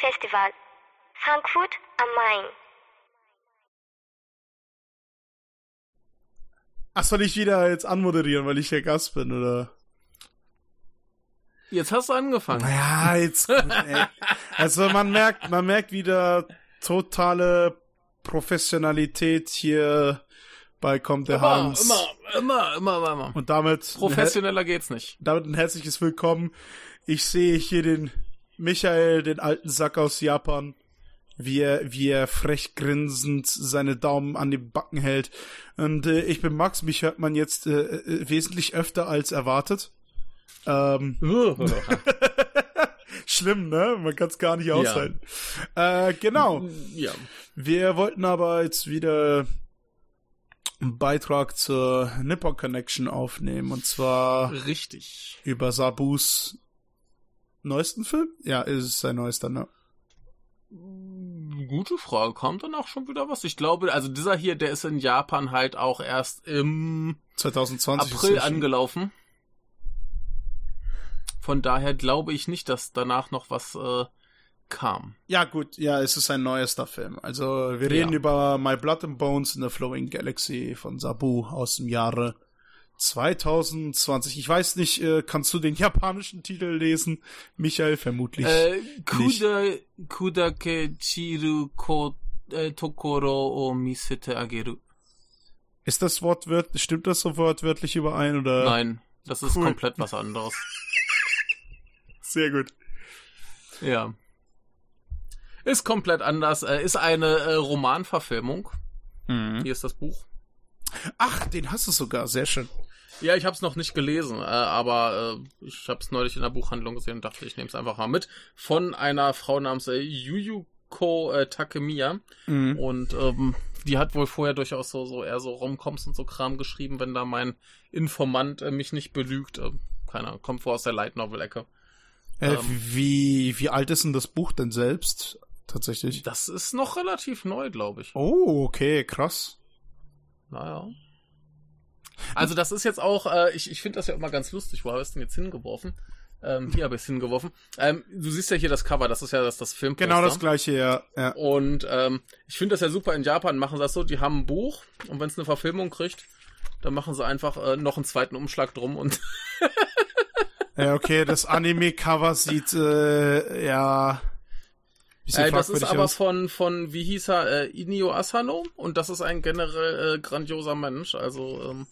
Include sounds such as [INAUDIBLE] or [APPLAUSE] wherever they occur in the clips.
Filmfestival, Frankfurt am Main. Ach, soll ich wieder jetzt anmoderieren, weil ich der Gast bin, oder? Jetzt hast du angefangen. Ja, jetzt. [LAUGHS] ey. Also man merkt, man merkt wieder totale Professionalität hier bei Kommt der Immer, Hans. immer, immer, immer, immer, immer. Und damit, Professioneller geht's nicht. damit ein herzliches Willkommen. Ich sehe hier den Michael, den alten Sack aus Japan, wie er, wie er frech grinsend seine Daumen an den Backen hält. Und äh, ich bin Max, mich hört man jetzt äh, äh, wesentlich öfter als erwartet. Ähm, [LAUGHS] schlimm, ne? Man kann es gar nicht aushalten. Äh, genau. ja. Wir wollten aber jetzt wieder einen Beitrag zur Nippon Connection aufnehmen und zwar Richtig. über Sabus neuesten Film? Ja, ist es sein neuester, ne? Gute Frage. Kommt dann auch schon wieder was? Ich glaube, also dieser hier, der ist in Japan halt auch erst im 2020 ist April angelaufen. Von daher glaube ich nicht, dass danach noch was äh, kam. Ja, gut, ja, es ist ein neuester Film. Also, wir reden Ja. über My Blood and Bones in the Flowing Galaxy von Sabu aus dem Jahre 2020. Ich weiß nicht, äh, kannst du den japanischen Titel lesen? Michael, vermutlich. Äh, Kuda, Kudake Chiru ko, äh, Tokoro o Misete Ageru. ist das wortwörtlich, stimmt das so wortwörtlich überein oder? Nein, das ist Cool. komplett was anderes. [LAUGHS] Sehr gut. Ja. Ist komplett anders. Äh, ist eine äh, Romanverfilmung. Hier ist das Buch. Ach, den hast du sogar, sehr schön. Ja, ich habe es noch nicht gelesen, äh, aber äh, ich habe es neulich in der Buchhandlung gesehen und dachte, ich nehme es einfach mal mit. Von einer Frau namens äh, Yuyuko äh, Takemiya. Mhm. Und ähm, die hat wohl vorher durchaus so, so eher so Romcoms und so Kram geschrieben, wenn da mein Informant äh, mich nicht belügt. Äh, keine Ahnung, kommt vor aus der Light Novel-Ecke. Äh, Ähm. wie, wie alt ist denn das Buch denn selbst? Tatsächlich. Das ist noch relativ neu, glaube ich. Oh, okay, krass. Naja. Also das ist jetzt auch, äh, ich, ich finde das ja immer ganz lustig. Wo habe ich es denn jetzt hingeworfen? Ähm, hier habe ich es hingeworfen. Ähm, du siehst ja hier das Cover, das ist ja das, das Filmposter. Genau das gleiche, ja. ja. Und ähm, ich finde das ja super in Japan, machen sie das so, die haben ein Buch und wenn es eine Verfilmung kriegt, dann machen sie einfach äh, noch einen zweiten Umschlag drum und Ja, okay, das Anime-Cover sieht, äh, ja. Bisschen äh, das ist aber aus. von, von, wie hieß er, äh, Inio Asano und das ist ein generell äh, grandioser Mensch, also ähm,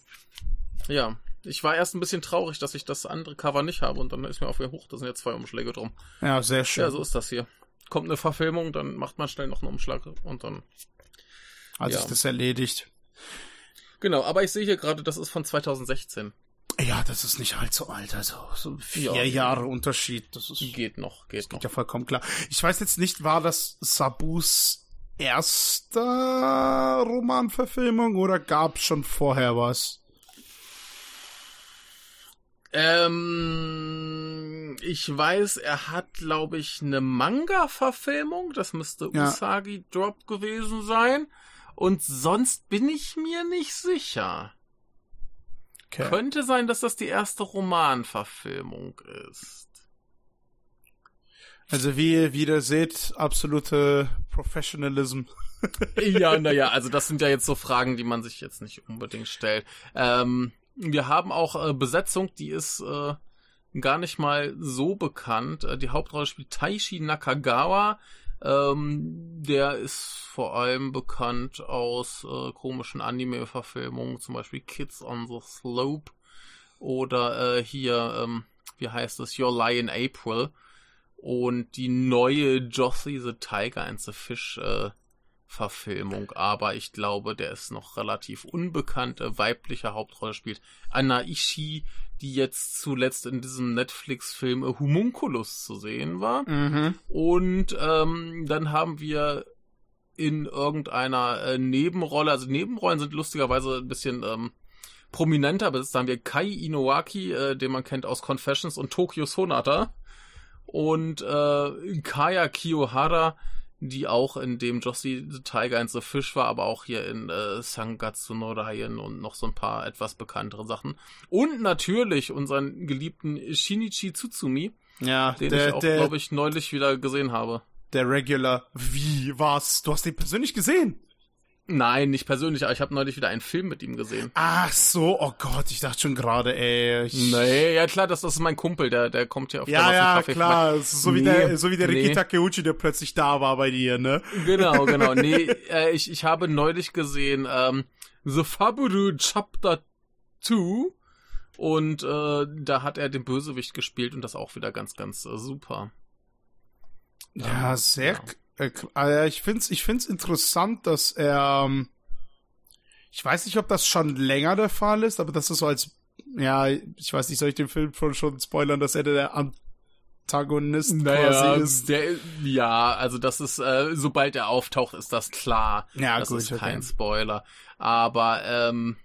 ja. Ich war erst ein bisschen traurig, dass ich das andere Cover nicht habe und dann ist mir aufgehört, hoch, da sind jetzt zwei Umschläge drum. Ja, sehr schön. Ja, so ist das hier. Kommt eine Verfilmung, dann macht man schnell noch einen Umschlag und dann. Hat ja. sich das erledigt. Genau, aber ich sehe hier gerade, das ist von 2016. Ja, das ist nicht allzu alt, also so vier Ja. Jahre Unterschied. Das ist Geht noch, geht noch. ja vollkommen klar. Ich weiß jetzt nicht, war das Sabus erster Romanverfilmung oder gab schon vorher was? Ähm, ich weiß, er hat, glaube ich, eine Manga-Verfilmung. Das müsste Ja. Usagi Drop gewesen sein. Und sonst bin ich mir nicht sicher. Okay. Könnte sein, dass das die erste Romanverfilmung ist. Also wie ihr wieder seht, absolute Professionalism. [LAUGHS] Ja, naja, also das sind ja jetzt so Fragen, die man sich jetzt nicht unbedingt stellt. Ähm, wir haben auch äh, Besetzung, die ist äh, gar nicht mal so bekannt. Äh, die Hauptrolle spielt Taishi Nakagawa. Ähm, der ist vor allem bekannt aus äh, komischen Anime-Verfilmungen, zum Beispiel Kids on the Slope oder äh, hier, ähm, wie heißt es, Your Lie in April. Und die neue Josie the Tiger and the Fish äh, Verfilmung, aber ich glaube, der ist noch relativ unbekannt. Äh, weibliche Hauptrolle spielt Anna Ishii, die jetzt zuletzt in diesem Netflix-Film Homunculus zu sehen war. Mhm. Und ähm, dann haben wir in irgendeiner äh, Nebenrolle, also Nebenrollen sind lustigerweise ein bisschen ähm, prominenter besetzt. Da haben wir Kai Inouaki, äh, den man kennt aus Confessions und Tokyo Sonata. Und äh, Kaya Kiyohara, die auch in dem Jossie the Tiger and the Fish war, aber auch hier in äh, Sangatsu no Raien und noch so ein paar etwas bekanntere Sachen. Und natürlich unseren geliebten Shinichi Tsutsumi, Ja, den der, ich auch, glaube ich, neulich wieder gesehen habe. der Regular. Wie, was? Du hast den persönlich gesehen? Nein, nicht persönlich, aber ich habe neulich wieder einen Film mit ihm gesehen. Ach so, oh Gott, ich dachte schon gerade, ey. Ich, Nee, ja klar, das, das ist mein Kumpel, der, der kommt hier auf Ja, der ja, Kaffee klar. So wie Nee, der, so wie der Riki nee. Takeuchi, der plötzlich da war bei dir, ne? Genau, genau. [LAUGHS] Nee, äh, ich, ich habe neulich gesehen ähm, The Faburu Chapter 2 und äh, da hat er den Bösewicht gespielt und das auch wieder ganz, ganz äh, super. Ja, Ähm, sehr. ja. Äh, äh, ich find's, ich find's interessant, dass er. Ähm, ich weiß nicht, ob das schon länger der Fall ist, aber das ist so als. Ja, ich weiß nicht, soll ich den Film schon, schon spoilern, dass er der Antagonist quasi ist? der, ja, also das ist, äh, sobald er auftaucht, ist das klar. Ja, das gut, ist okay. kein Spoiler. Aber, ähm,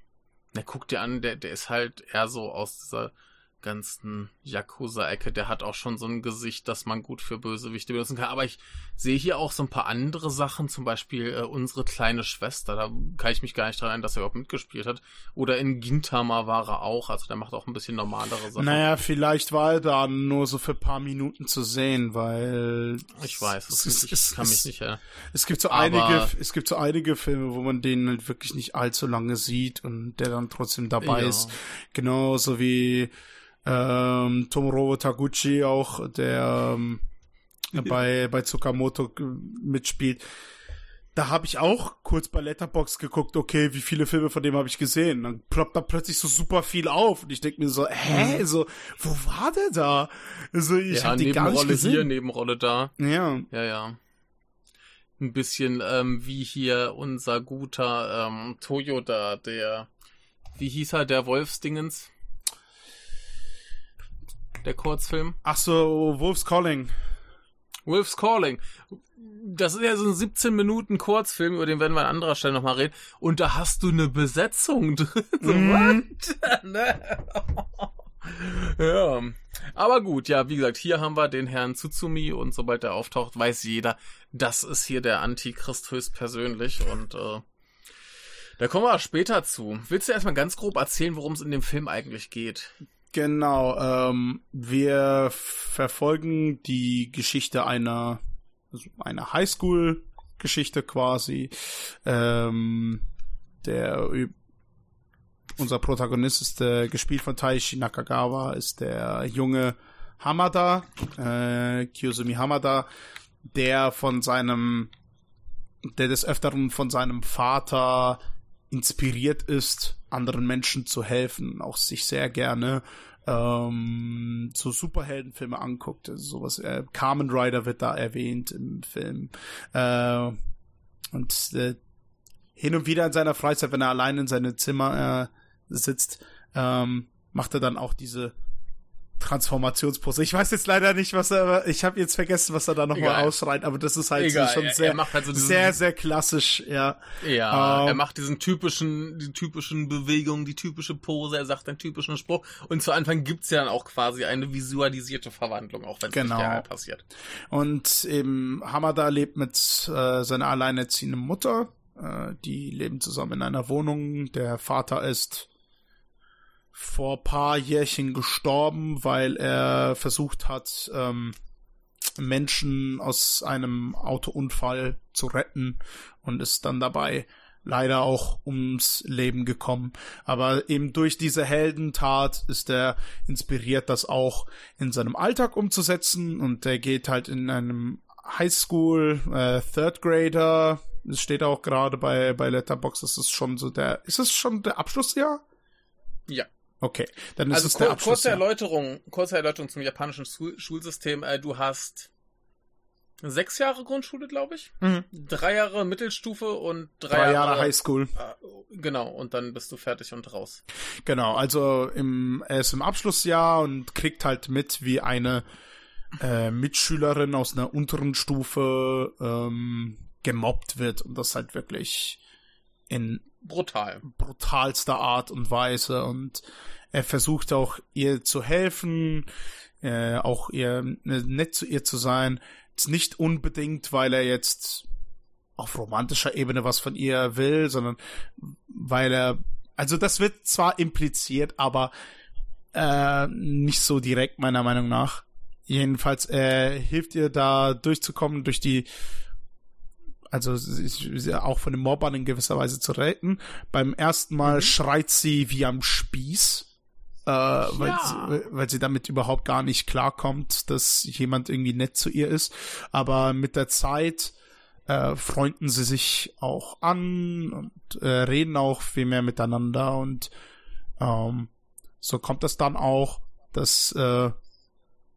na, guck dir an, der, der ist halt eher so aus dieser ganzen Yakuza-Ecke. Der hat auch schon so ein Gesicht, das man gut für Bösewichte benutzen kann. Aber ich sehe hier auch so ein paar andere Sachen, zum Beispiel äh, unsere kleine Schwester. Da kann ich mich gar nicht dran erinnern, dass er überhaupt mitgespielt hat. Oder in Gintama war er auch. Also der macht auch ein bisschen normalere Sachen. Naja, vielleicht war er da nur so für ein paar Minuten zu sehen, weil. Ich weiß, das es, ich es, kann mich es, nicht erinnern. Es gibt so Aber- einige, es gibt so einige Filme, wo man den halt wirklich nicht allzu lange sieht und der dann trotzdem dabei Ja. ist. Genauso wie ähm, Tomorowo Taguchi auch, der ähm, bei, bei Tsukamoto äh, mitspielt. Da habe ich auch kurz bei Letterbox geguckt, okay, wie viele Filme von dem habe ich gesehen? Dann ploppt da plötzlich so super viel auf und ich denke mir so, hä, so, wo war der da? Also ich ja, habe den gar nicht Nebenrolle gesehen. hier, Nebenrolle da. ja, Ja, ja. Ein bisschen ähm, wie hier unser guter ähm, Toyota, der, wie hieß er, der Wolfsdingens? Der Kurzfilm? ach so, Wolf's Calling. Wolf's Calling. Das ist ja so ein 17 Minuten Kurzfilm, über den werden wir an anderer Stelle nochmal reden. Und da hast du eine Besetzung [LAUGHS] drin. So, what? [LAUGHS] Ne? ja. Aber gut, ja, wie gesagt, hier haben wir den Herrn Tsutsumi und sobald er auftaucht, weiß jeder, das ist hier der Antichrist höchstpersönlich und äh, da kommen wir später zu. Willst du erstmal ganz grob erzählen, worum es in dem Film eigentlich geht? Genau, ähm, wir verfolgen die Geschichte einer, also einer Highschool-Geschichte quasi. Ähm, der unser Protagonist ist der, gespielt von Taishi Nakagawa, ist der junge Hamada, äh, Kiyosumi Hamada, der von seinem, der des Öfteren von seinem Vater inspiriert ist, anderen Menschen zu helfen, auch sich sehr gerne ähm, so Superheldenfilme anguckt. Also sowas, äh, Carmen Rider wird da erwähnt im Film. Äh, und äh, hin und wieder in seiner Freizeit, wenn er allein in seinem Zimmer äh, sitzt, ähm, macht er dann auch diese Transformationspose. Ich weiß jetzt leider nicht, was er, ich habe jetzt vergessen, was er da nochmal ausschreit, aber das ist halt Egal, schon er- sehr, er halt so diesen- sehr, sehr klassisch, ja. Ja, Ähm, er macht diesen typischen, die typischen Bewegungen, die typische Pose, er sagt einen typischen Spruch und zu Anfang gibt's ja dann auch quasi eine visualisierte Verwandlung, auch wenn es Genau. nicht real passiert. Und eben Hamada lebt mit äh, seiner alleinerziehenden Mutter. Äh, die leben zusammen in einer Wohnung. Der Vater ist vor paar Jährchen gestorben, weil er versucht hat, ähm, Menschen aus einem Autounfall zu retten und ist dann dabei leider auch ums Leben gekommen. Aber eben durch diese Heldentat ist er inspiriert, das auch in seinem Alltag umzusetzen und er geht halt in einem Highschool, äh, Third Grader, es steht auch gerade bei, bei Letterbox, das ist schon so der, ist es schon der Abschlussjahr? Ja. Okay, dann ist Also es der kur kurze. Erläuterung, kurze Erläuterung zum japanischen Schul Schulsystem. Äh, du hast sechs Jahre Grundschule, glaube ich, Mhm. drei Jahre Mittelstufe und drei, Drei Jahre Highschool. Äh, genau, und dann bist du fertig und raus. Genau, also im, er ist im Abschlussjahr und kriegt halt mit, wie eine äh, Mitschülerin aus einer unteren Stufe ähm, gemobbt wird und das halt wirklich in Brutal. brutalster Art und Weise und er versucht auch ihr zu helfen, äh, auch ihr äh, nett zu ihr zu sein. Jetzt nicht unbedingt, weil er jetzt auf romantischer Ebene was von ihr will, sondern weil er, also das wird zwar impliziert, aber äh, nicht so direkt meiner Meinung nach. Jedenfalls äh, hilft ihr da durchzukommen durch die also sie, auch von den Mobbern in gewisser Weise zu retten. Beim ersten Mal mhm. schreit sie wie am Spieß, äh, ja. weil, sie, weil sie damit überhaupt gar nicht klarkommt, dass jemand irgendwie nett zu ihr ist. Aber mit der Zeit äh, freunden sie sich auch an und äh, reden auch viel mehr miteinander und ähm, so kommt es dann auch, dass äh,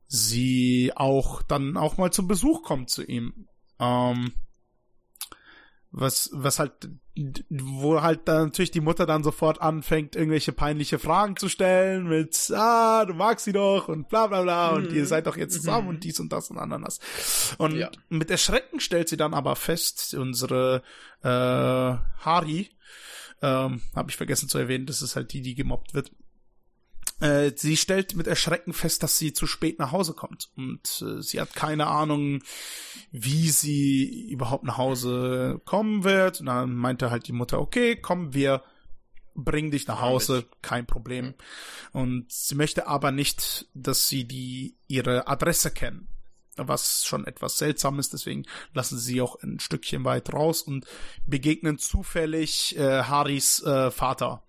sie auch dann auch mal zum Besuch kommt zu ihm. Ähm, was, was halt, wo halt dann natürlich die Mutter dann sofort anfängt, irgendwelche peinliche Fragen zu stellen mit, ah, du magst sie doch und bla bla bla mhm. und ihr mhm. seid doch jetzt zusammen mhm. und dies und das und ananas. Und ja. mit Erschrecken stellt sie dann aber fest, unsere äh, Hari, ähm, habe ich vergessen zu erwähnen, das ist halt die, die gemobbt wird, äh, sie stellt mit Erschrecken fest, dass sie zu spät nach Hause kommt. Und äh, sie hat keine Ahnung, wie sie überhaupt nach Hause kommen wird. Und dann meinte halt die Mutter, okay, komm, wir bringen dich nach Hause, kein Problem. Und sie möchte aber nicht, dass sie die ihre Adresse kennen. Was schon etwas seltsam ist, deswegen lassen sie auch ein Stückchen weit raus und begegnen zufällig äh, Haris äh, Vater.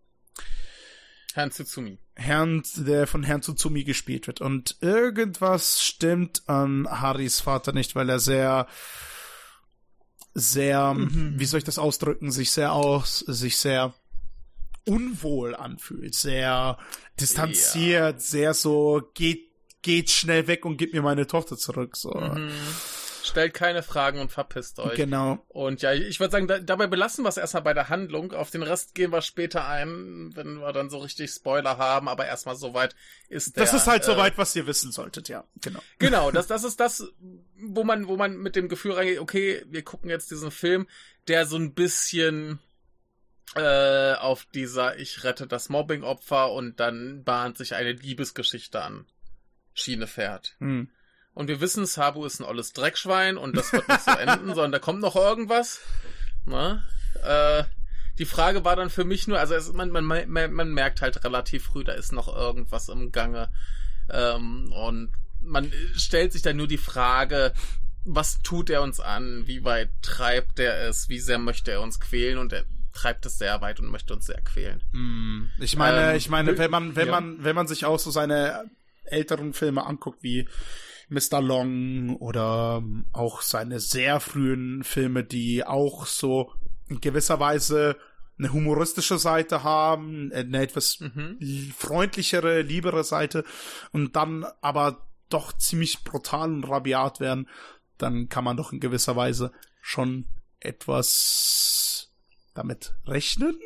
Herrn Tsutsumi. Herrn, der von Herrn Tsutsumi gespielt wird. Und irgendwas stimmt an Haris Vater nicht, weil er sehr, sehr, mhm. wie soll ich das ausdrücken, sich sehr aus, sich sehr unwohl anfühlt, sehr distanziert, ja. sehr so, geht, geht schnell weg und gib mir meine Tochter zurück, so. Mhm. Stellt keine Fragen und verpisst euch. Genau. Und ja, ich würde sagen, da, dabei belassen wir es erstmal bei der Handlung. Auf den Rest gehen wir später ein, wenn wir dann so richtig Spoiler haben. Aber erstmal soweit ist der. Das ist halt äh, soweit, was ihr wissen solltet, ja. Genau. Genau, [LAUGHS] das, das ist das, wo man, wo man mit dem Gefühl reingeht, okay, wir gucken jetzt diesen Film, der so ein bisschen äh, auf dieser Ich rette das Mobbing-Opfer und dann bahnt sich eine Liebesgeschichte an. Schiene fährt. Hm. Und wir wissen, Sabu ist ein olles Dreckschwein und das wird nicht so enden, [LAUGHS] sondern da kommt noch irgendwas. Na? Äh, die Frage war dann für mich nur, also es, man, man, man, man merkt halt relativ früh, da ist noch irgendwas im Gange. Ähm, und man stellt sich dann nur die Frage, was tut er uns an? Wie weit treibt er es? Wie sehr möchte er uns quälen? Und er treibt es sehr weit und möchte uns sehr quälen. Hm. Ich meine, ähm, ich meine, wenn man, wenn ja. man, wenn man sich auch so seine älteren Filme anguckt, wie Mr. Long oder auch seine sehr frühen Filme, die auch so in gewisser Weise eine humoristische Seite haben, eine etwas mhm. freundlichere, liebere Seite und dann aber doch ziemlich brutal und rabiat werden, dann kann man doch in gewisser Weise schon etwas damit rechnen,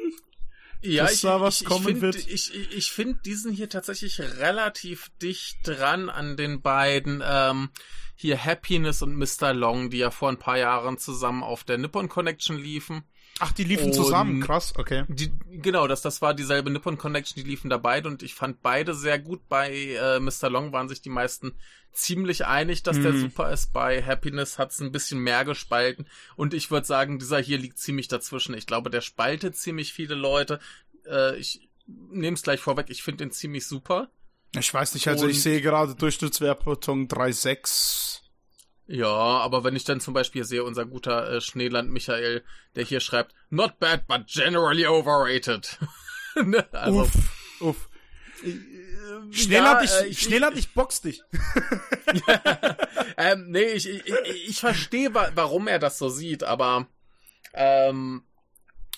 ja, dass ich, da was ich, kommen ich find, wird. Ich, ich, finde diesen hier tatsächlich relativ dicht dran an den beiden. Ähm, hier Happiness und Mr. Long, die ja vor ein paar Jahren zusammen auf der Nippon Connection liefen. Ach, die liefen und zusammen, krass, okay. Die, genau, das, das war dieselbe Nippon Connection, die liefen da beide und ich fand beide sehr gut. Bei äh, Mr. Long waren sich die meisten ziemlich einig, dass mhm. der super ist. Bei Happiness hat's ein bisschen mehr gespalten und ich würde sagen, dieser hier liegt ziemlich dazwischen. Ich glaube, der spaltet ziemlich viele Leute. Äh, ich nehme es gleich vorweg, ich finde den ziemlich super. Ich weiß nicht, also und ich sehe gerade Durchschnittswertung 3,6 ja, aber wenn ich dann zum Beispiel sehe, unser guter äh, Schneeland Michael, der hier schreibt, not bad, but generally overrated. [LAUGHS] ne? also, uff, uff. Schneeland, ja, ich, äh, ich, ich box dich. [LAUGHS] ähm, nee, ich, ich, ich verstehe, warum er das so sieht, aber ähm,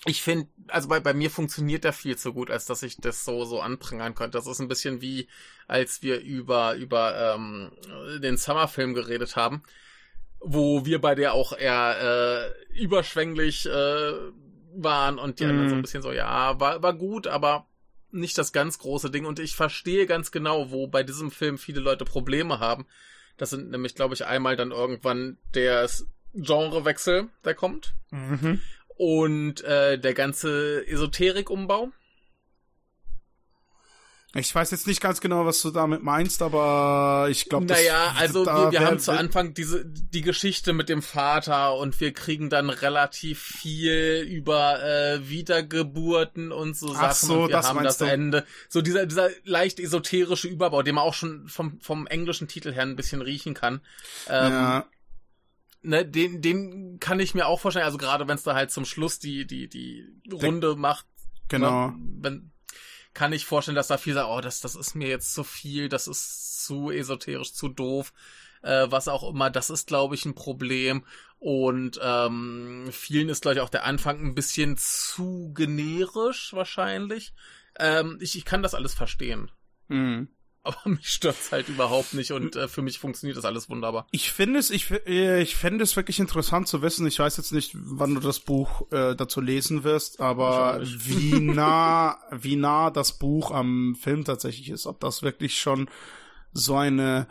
ich finde, also bei, bei mir funktioniert der viel zu gut, als dass ich das so so anprangern könnte. Das ist ein bisschen wie, als wir über über ähm, den Summerfilm geredet haben, wo wir bei der auch eher äh, überschwänglich äh, waren und die mm. anderen so ein mhm. bisschen so, ja, war, war gut, aber nicht das ganz große Ding. Und ich verstehe ganz genau, wo bei diesem Film viele Leute Probleme haben. Das sind nämlich, glaube ich, einmal dann irgendwann der Genrewechsel, der kommt. Mhm und äh, der ganze Esoterik-Umbau. Ich weiß jetzt nicht ganz genau, was du damit meinst, aber ich glaube, Naja, also wir, wir haben zu Anfang diese die Geschichte mit dem Vater und wir kriegen dann relativ viel über äh, Wiedergeburten und so Sachen. Ach so, und wir das haben das du? Ende. So dieser, dieser leicht esoterische Überbau, den man auch schon vom, vom englischen Titel her ein bisschen riechen kann. Ähm, ja. Ne, den, den kann ich mir auch vorstellen, also gerade wenn es da halt zum Schluss die, die, die Runde der, macht. Genau. Ne, wenn, kann ich vorstellen, dass da viel sagen, oh, das, das ist mir jetzt zu viel, das ist zu esoterisch, zu doof, äh, was auch immer. Das ist, glaube ich, ein Problem. Und ähm, vielen ist, glaube ich, auch der Anfang ein bisschen zu generisch wahrscheinlich. Ähm, ich, ich kann das alles verstehen. Mhm aber mich stört's halt überhaupt nicht und äh, für mich funktioniert das alles wunderbar. Ich finde es, ich, äh, ich fände es wirklich interessant zu wissen. Ich weiß jetzt nicht, wann du das Buch äh, dazu lesen wirst, aber wie [LAUGHS] nah, wie nah das Buch am Film tatsächlich ist. Ob das wirklich schon so eine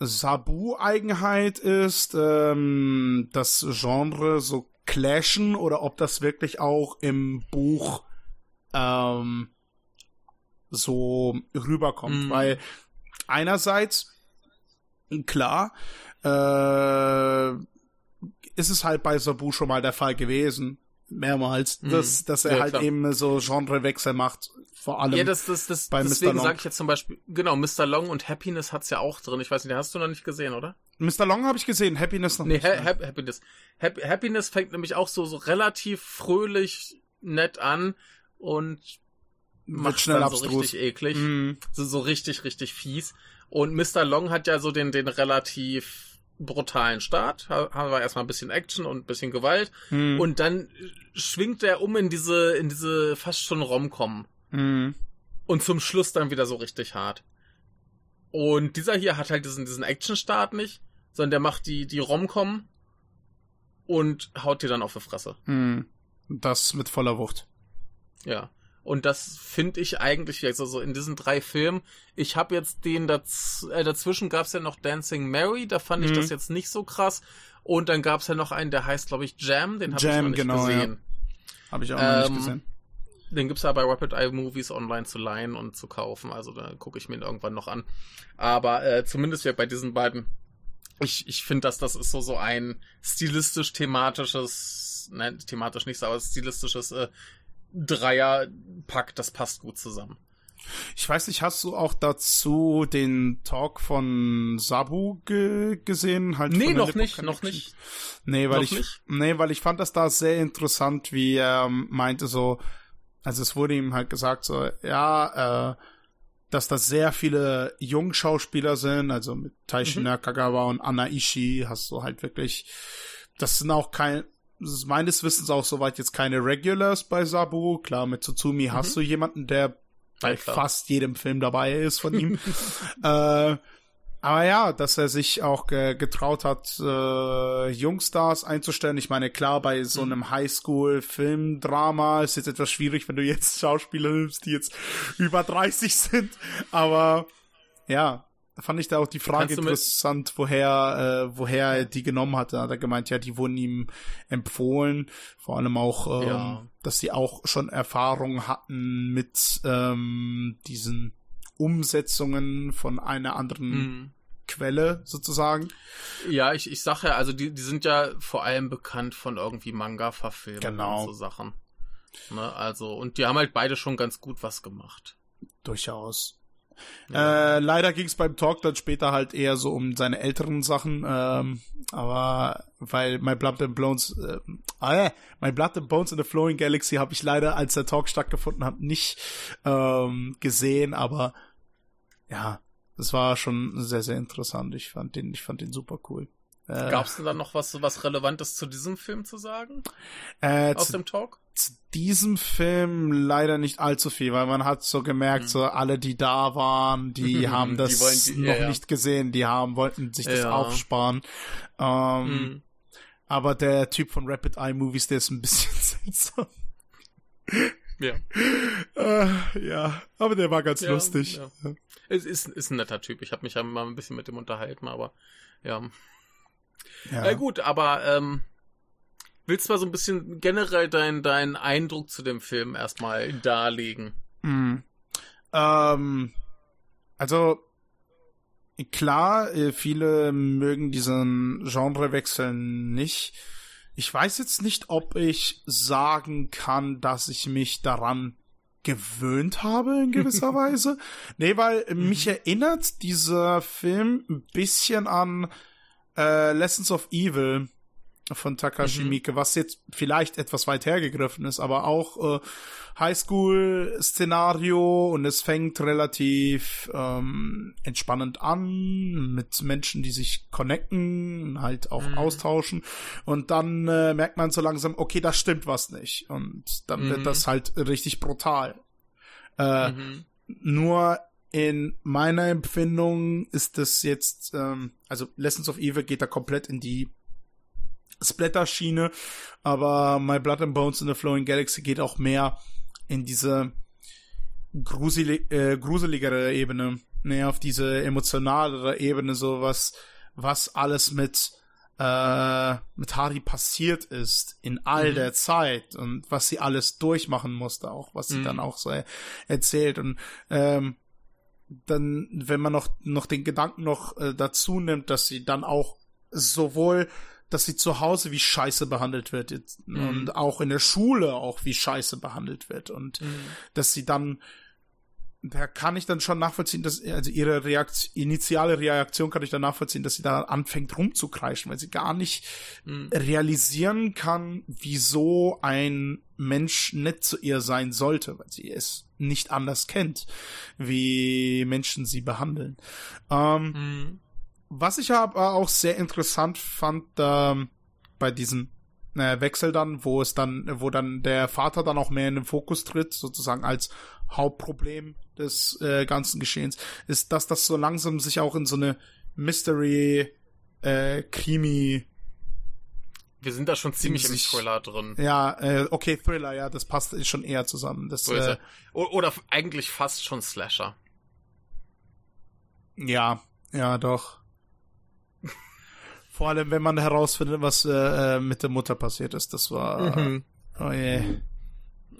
Sabu-Eigenheit ist, ähm, das Genre so clashen oder ob das wirklich auch im Buch ähm, so rüberkommt. Mhm. Weil einerseits, klar, äh, ist es halt bei Sabu schon mal der Fall gewesen, mehrmals, mhm. dass, dass er ja, halt klar. eben so Genrewechsel macht. Vor allem ja, das, das, das, bei deswegen sage ich jetzt zum Beispiel, genau, Mr. Long und Happiness hat's ja auch drin. Ich weiß nicht, den hast du noch nicht gesehen, oder? Mr. Long habe ich gesehen, Happiness noch nee, nicht. Nee, ha Happiness. Ha Happiness fängt nämlich auch so, so relativ fröhlich nett an und macht schnell dann abstrus. so richtig eklig. Mm. So, so richtig, richtig fies. Und Mr. Long hat ja so den, den relativ brutalen Start. Haben wir erstmal ein bisschen Action und ein bisschen Gewalt. Mm. Und dann schwingt er um in diese, in diese fast schon Rom-Com. Mm. Und zum Schluss dann wieder so richtig hart. Und dieser hier hat halt diesen, diesen Action-Start nicht, sondern der macht die, die Rom-Com und haut dir dann auf die Fresse. Mm. Das mit voller Wucht. Ja. Und das finde ich eigentlich also so in diesen drei Filmen. Ich habe jetzt den daz äh, dazwischen gab es ja noch Dancing Mary, da fand mhm. ich das jetzt nicht so krass. Und dann gab es ja noch einen, der heißt, glaube ich, Jam, den habe ich noch nicht genau, gesehen. Ja. Habe ich auch ähm, noch nicht ähm, gesehen. Den gibt's ja bei Rapid Eye Movies online zu leihen und zu kaufen. Also da gucke ich mir ihn irgendwann noch an. Aber äh, zumindest ja bei diesen beiden. Ich, ich finde, dass das ist so, so ein stilistisch-thematisches, nein, thematisch nicht aber stilistisches äh, Dreierpack, das passt gut zusammen. Ich weiß nicht, hast du auch dazu den Talk von Sabu ge gesehen? Halt nee, noch nicht, noch nicht. Nee, weil noch ich, nicht? nee, weil ich fand das da sehr interessant, wie er meinte so, also es wurde ihm halt gesagt so, ja, äh, dass das sehr viele Jungschauspieler sind, also mit Taishi mhm. Nakagawa und Anna Ishii hast du halt wirklich, das sind auch kein, meines Wissens auch soweit jetzt keine Regulars bei Sabu. Klar, mit Tsutsumi mhm. hast du jemanden, der bei fast jedem Film dabei ist von ihm. [LAUGHS] äh, aber ja, dass er sich auch ge getraut hat, äh, Jungstars einzustellen. Ich meine, klar, bei so mhm. einem Highschool-Filmdrama ist jetzt etwas schwierig, wenn du jetzt Schauspieler nimmst, die jetzt über 30 sind. Aber ja, fand ich da auch die Frage interessant, woher, äh, woher er die genommen hatte. Da hat er gemeint, ja, die wurden ihm empfohlen. Vor allem auch, ähm, ja. dass sie auch schon Erfahrung hatten mit ähm, diesen Umsetzungen von einer anderen mhm. Quelle sozusagen. Ja, ich, ich sag ja, also die, die sind ja vor allem bekannt von irgendwie Manga-Verfilmungen genau. und so Sachen. Ne, also, und die haben halt beide schon ganz gut was gemacht. Durchaus. Ja. Äh, leider ging es beim Talk dann später halt eher so um seine älteren Sachen, ähm, aber weil My Blood and Bones, äh, äh, My Blood and Bones in the Flowing Galaxy habe ich leider, als der Talk stattgefunden hat, nicht ähm, gesehen, aber ja, das war schon sehr, sehr interessant. Ich fand den, ich fand den super cool. Äh, Gab es denn dann noch was, was Relevantes zu diesem Film zu sagen? Äh, Aus dem Talk? Zu diesem Film leider nicht allzu viel, weil man hat so gemerkt, mhm. so alle, die da waren, die [LAUGHS] haben das die die, noch ja, nicht gesehen, die haben, wollten sich das ja. aufsparen. Ähm, mhm. Aber der Typ von Rapid Eye Movies, der ist ein bisschen [LAUGHS] seltsam. Ja. Äh, ja, aber der war ganz lustig. Ja. Es ist, ist ein netter Typ. Ich habe mich ja mal ein bisschen mit dem unterhalten, aber ja. Ja. Äh, gut, aber ähm, willst du mal so ein bisschen generell deinen dein Eindruck zu dem Film erstmal darlegen? Mhm. Ähm, also klar, äh, viele mögen diesen Genrewechsel nicht. Ich weiß jetzt nicht, ob ich sagen kann, dass ich mich daran gewöhnt habe in gewisser [LAUGHS] Weise. Nee, weil Mhm. mich erinnert dieser Film ein bisschen an äh, Lessons of Evil von Takashi Mhm. Miike, was jetzt vielleicht etwas weit hergegriffen ist, aber auch äh, Highschool-Szenario und es fängt relativ ähm, entspannend an mit Menschen, die sich connecten, halt auch Mhm. austauschen und dann äh, merkt man so langsam, okay, da stimmt was nicht und dann Mhm. wird das halt richtig brutal. Äh, Mhm. nur in meiner Empfindung ist das jetzt, ähm, also Lessons of Evil geht da komplett in die Splatter-Schiene, aber My Blood and Bones in the Flowing Galaxy geht auch mehr in diese gruselig, äh, gruseligere Ebene, mehr auf diese emotionalere Ebene, so was, was alles mit äh, mit Harry passiert ist in all Mhm. der Zeit und was sie alles durchmachen musste, auch was sie Mhm. dann auch so er erzählt und ähm, dann, wenn man noch noch den Gedanken noch äh, dazu nimmt, dass sie dann auch sowohl dass sie zu Hause wie Scheiße behandelt wird Mhm. und auch in der Schule auch wie Scheiße behandelt wird und Mhm. dass sie dann da kann ich dann schon nachvollziehen, dass also ihre Reaktion, initiale Reaktion kann ich dann nachvollziehen, dass sie da anfängt rumzukreischen, weil sie gar nicht Mhm. realisieren kann, wieso ein Mensch nett zu ihr sein sollte, weil sie es nicht anders kennt, wie Menschen sie behandeln. Ähm, Mhm. Was ich aber auch sehr interessant fand ähm, bei diesem äh, Wechsel dann, wo es dann, wo dann der Vater dann auch mehr in den Fokus tritt, sozusagen als Hauptproblem des äh, ganzen Geschehens, ist, dass das so langsam sich auch in so eine Mystery äh, Krimi Wir sind da schon ziemlich im Thriller drin. ja äh, okay Thriller ja das passt schon eher zusammen das So äh, er. Oder eigentlich fast schon Slasher. ja ja doch vor allem wenn man herausfindet was äh, äh, mit der Mutter passiert ist das war Mhm. oh je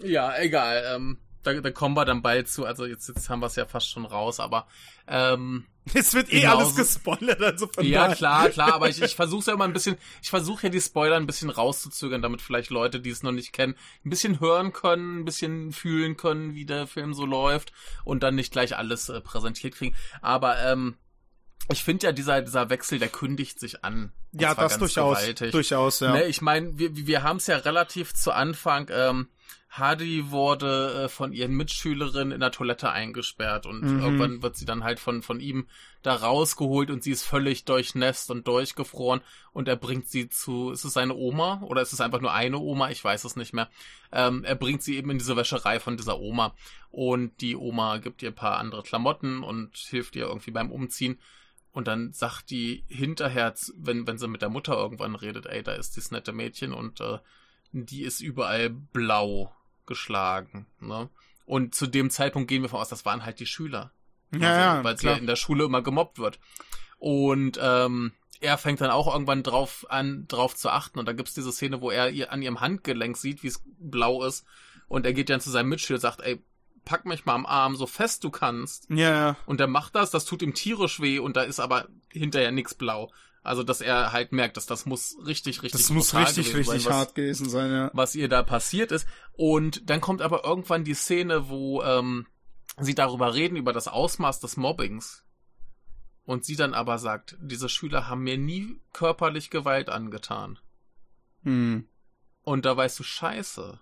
Ja, egal. Ähm, da, da kommen wir dann bald zu. Also jetzt, jetzt haben wir es ja fast schon raus, aber ähm, Es wird eh Genauso- alles gespoilert, also von ja daher. klar, klar. Aber ich, [LAUGHS] ich versuche ja immer ein bisschen. Ich versuche ja die Spoiler ein bisschen rauszuzögern, damit vielleicht Leute, die es noch nicht kennen, ein bisschen hören können, ein bisschen fühlen können, wie der Film so läuft und dann nicht gleich alles äh, präsentiert kriegen. Aber ähm, ich finde ja dieser dieser Wechsel, der kündigt sich an. Ja, das durchaus. gewaltig. Durchaus, ja. Ne, ich meine, wir, wir haben es ja relativ zu Anfang. Ähm, Hardy wurde äh, von ihren Mitschülerinnen in der Toilette eingesperrt und Mhm. irgendwann wird sie dann halt von, von ihm da rausgeholt und sie ist völlig durchnässt und durchgefroren und er bringt sie zu, ist es seine Oma oder ist es einfach nur eine Oma? Ich weiß es nicht mehr. Ähm, er bringt sie eben in diese Wäscherei von dieser Oma und die Oma gibt ihr ein paar andere Klamotten und hilft ihr irgendwie beim Umziehen. Und dann sagt die hinterher, wenn, wenn sie mit der Mutter irgendwann redet, ey, da ist dieses nette Mädchen und äh, die ist überall blau geschlagen. Ne? Und zu dem Zeitpunkt gehen wir von aus, das waren halt die Schüler. ja, Also, ja, weil sie klar. ja in der Schule immer gemobbt wird. Und ähm, er fängt dann auch irgendwann drauf an, drauf zu achten. Und da gibt's diese Szene, wo er ihr an ihrem Handgelenk sieht, wie es blau ist. Und er geht dann zu seinem Mitschüler und sagt, ey, pack mich mal am Arm, so fest du kannst. ja, ja. Und er macht das, das tut ihm tierisch weh und da ist aber hinterher nichts blau. Also, dass er halt merkt, dass das muss richtig, richtig Das muss richtig, richtig sein, was, hart gewesen sein, ja. was ihr da passiert ist. Und dann kommt aber irgendwann die Szene, wo ähm, sie darüber reden, über das Ausmaß des Mobbings. Und sie dann aber sagt, diese Schüler haben mir nie körperlich Gewalt angetan. Hm. Und da weißt du, scheiße,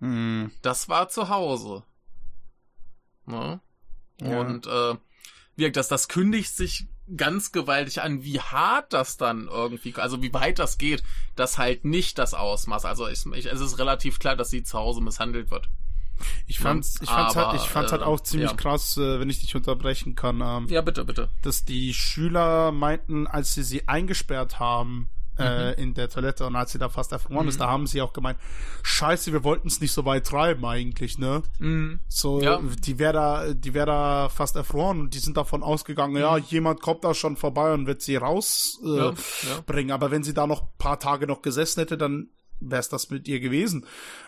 Hm. das war zu Hause. Ne? Ja. Und äh, wirkt das, das kündigt sich ganz gewaltig an, wie hart das dann irgendwie, also wie weit das geht, das halt nicht das Ausmaß. Also ich, ich, es ist relativ klar, dass sie zu Hause misshandelt wird. Ich fand's, ich fand's Aber, halt, ich fand's halt äh, auch ziemlich ja. krass, äh, wenn ich dich unterbrechen kann, ähm, Ja, bitte, bitte. dass die Schüler meinten, als sie sie eingesperrt haben, äh, in der Toilette und als sie da fast erfroren Mhm. ist, da haben sie auch gemeint, scheiße, wir wollten es nicht so weit treiben eigentlich, ne? Mhm. So, Ja. die wäre da, die wäre da fast erfroren und die sind davon ausgegangen, ja, jemand kommt da schon vorbei und wird sie rausbringen. Äh, Ja, bringen. Aber wenn sie da noch ein paar Tage noch gesessen hätte, dann wär's das mit ihr gewesen.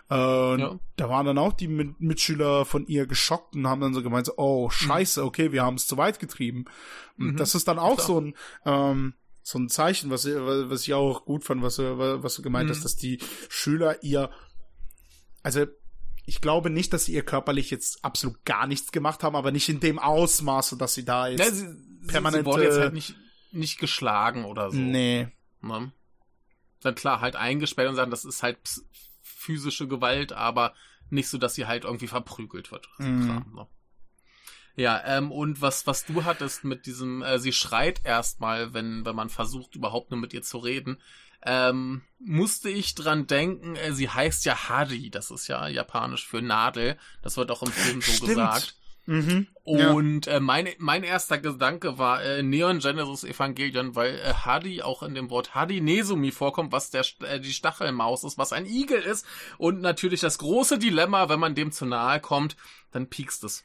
Äh, Ja. da waren dann auch die mit Mitschüler von ihr geschockt und haben dann so gemeint, so, oh, scheiße, okay, wir haben es zu weit getrieben. Mhm. das ist dann auch Klar. so ein, ähm, so ein Zeichen, was, was ich auch gut fand, was, du- was du gemeint Mhm. hast, dass die Schüler ihr, also ich glaube nicht, dass sie ihr körperlich jetzt absolut gar nichts gemacht haben, aber nicht in dem Ausmaße, dass sie da jetzt. Ja, sie, permanente- sie wurde jetzt halt nicht, nicht geschlagen oder so. nee. Ne? Dann klar, halt eingesperrt und sagen, das ist halt physische Gewalt, aber nicht so, dass sie halt irgendwie verprügelt wird. Mhm. Kram, ne? Ja, ähm, und was, was du hattest mit diesem, äh, sie schreit erstmal, wenn, wenn man versucht, überhaupt nur mit ihr zu reden, ähm, musste ich dran denken, äh, sie heißt ja Hari, das ist ja japanisch für Nadel, das wird auch im Film so Stimmt. gesagt. Mhm. Ja. Und äh, mein, mein erster Gedanke war äh, Neon Genesis Evangelion, weil äh, Hadi auch in dem Wort Hadi Nesumi vorkommt, was der äh, die Stachelmaus ist, was ein Igel ist. Und natürlich das große Dilemma, wenn man dem zu nahe kommt, dann piekst es.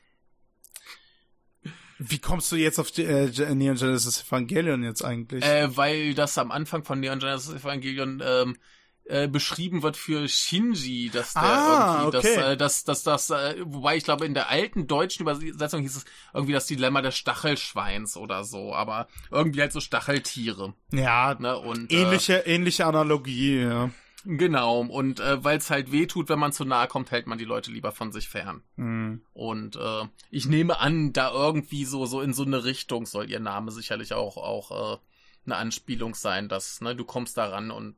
Wie kommst du jetzt auf die, äh, Neon Genesis Evangelion jetzt eigentlich? Äh, weil das am Anfang von Neon Genesis Evangelion ähm, äh, beschrieben wird für Shinji, dass der Ah, irgendwie, okay. dass, äh, dass, dass das, äh, wobei ich glaube, in der alten deutschen Übersetzung hieß es irgendwie das Dilemma des Stachelschweins oder so, aber irgendwie halt so Stacheltiere. ja, Ne? Und, ähnliche, ähnliche Analogie, ja. Genau, und äh, weil es halt weh tut, wenn man zu nahe kommt, hält man die Leute lieber von sich fern. Hm. Und äh, ich nehme an, da irgendwie so, so in so eine Richtung soll ihr Name sicherlich auch, auch äh, eine Anspielung sein, dass ne, du kommst da ran und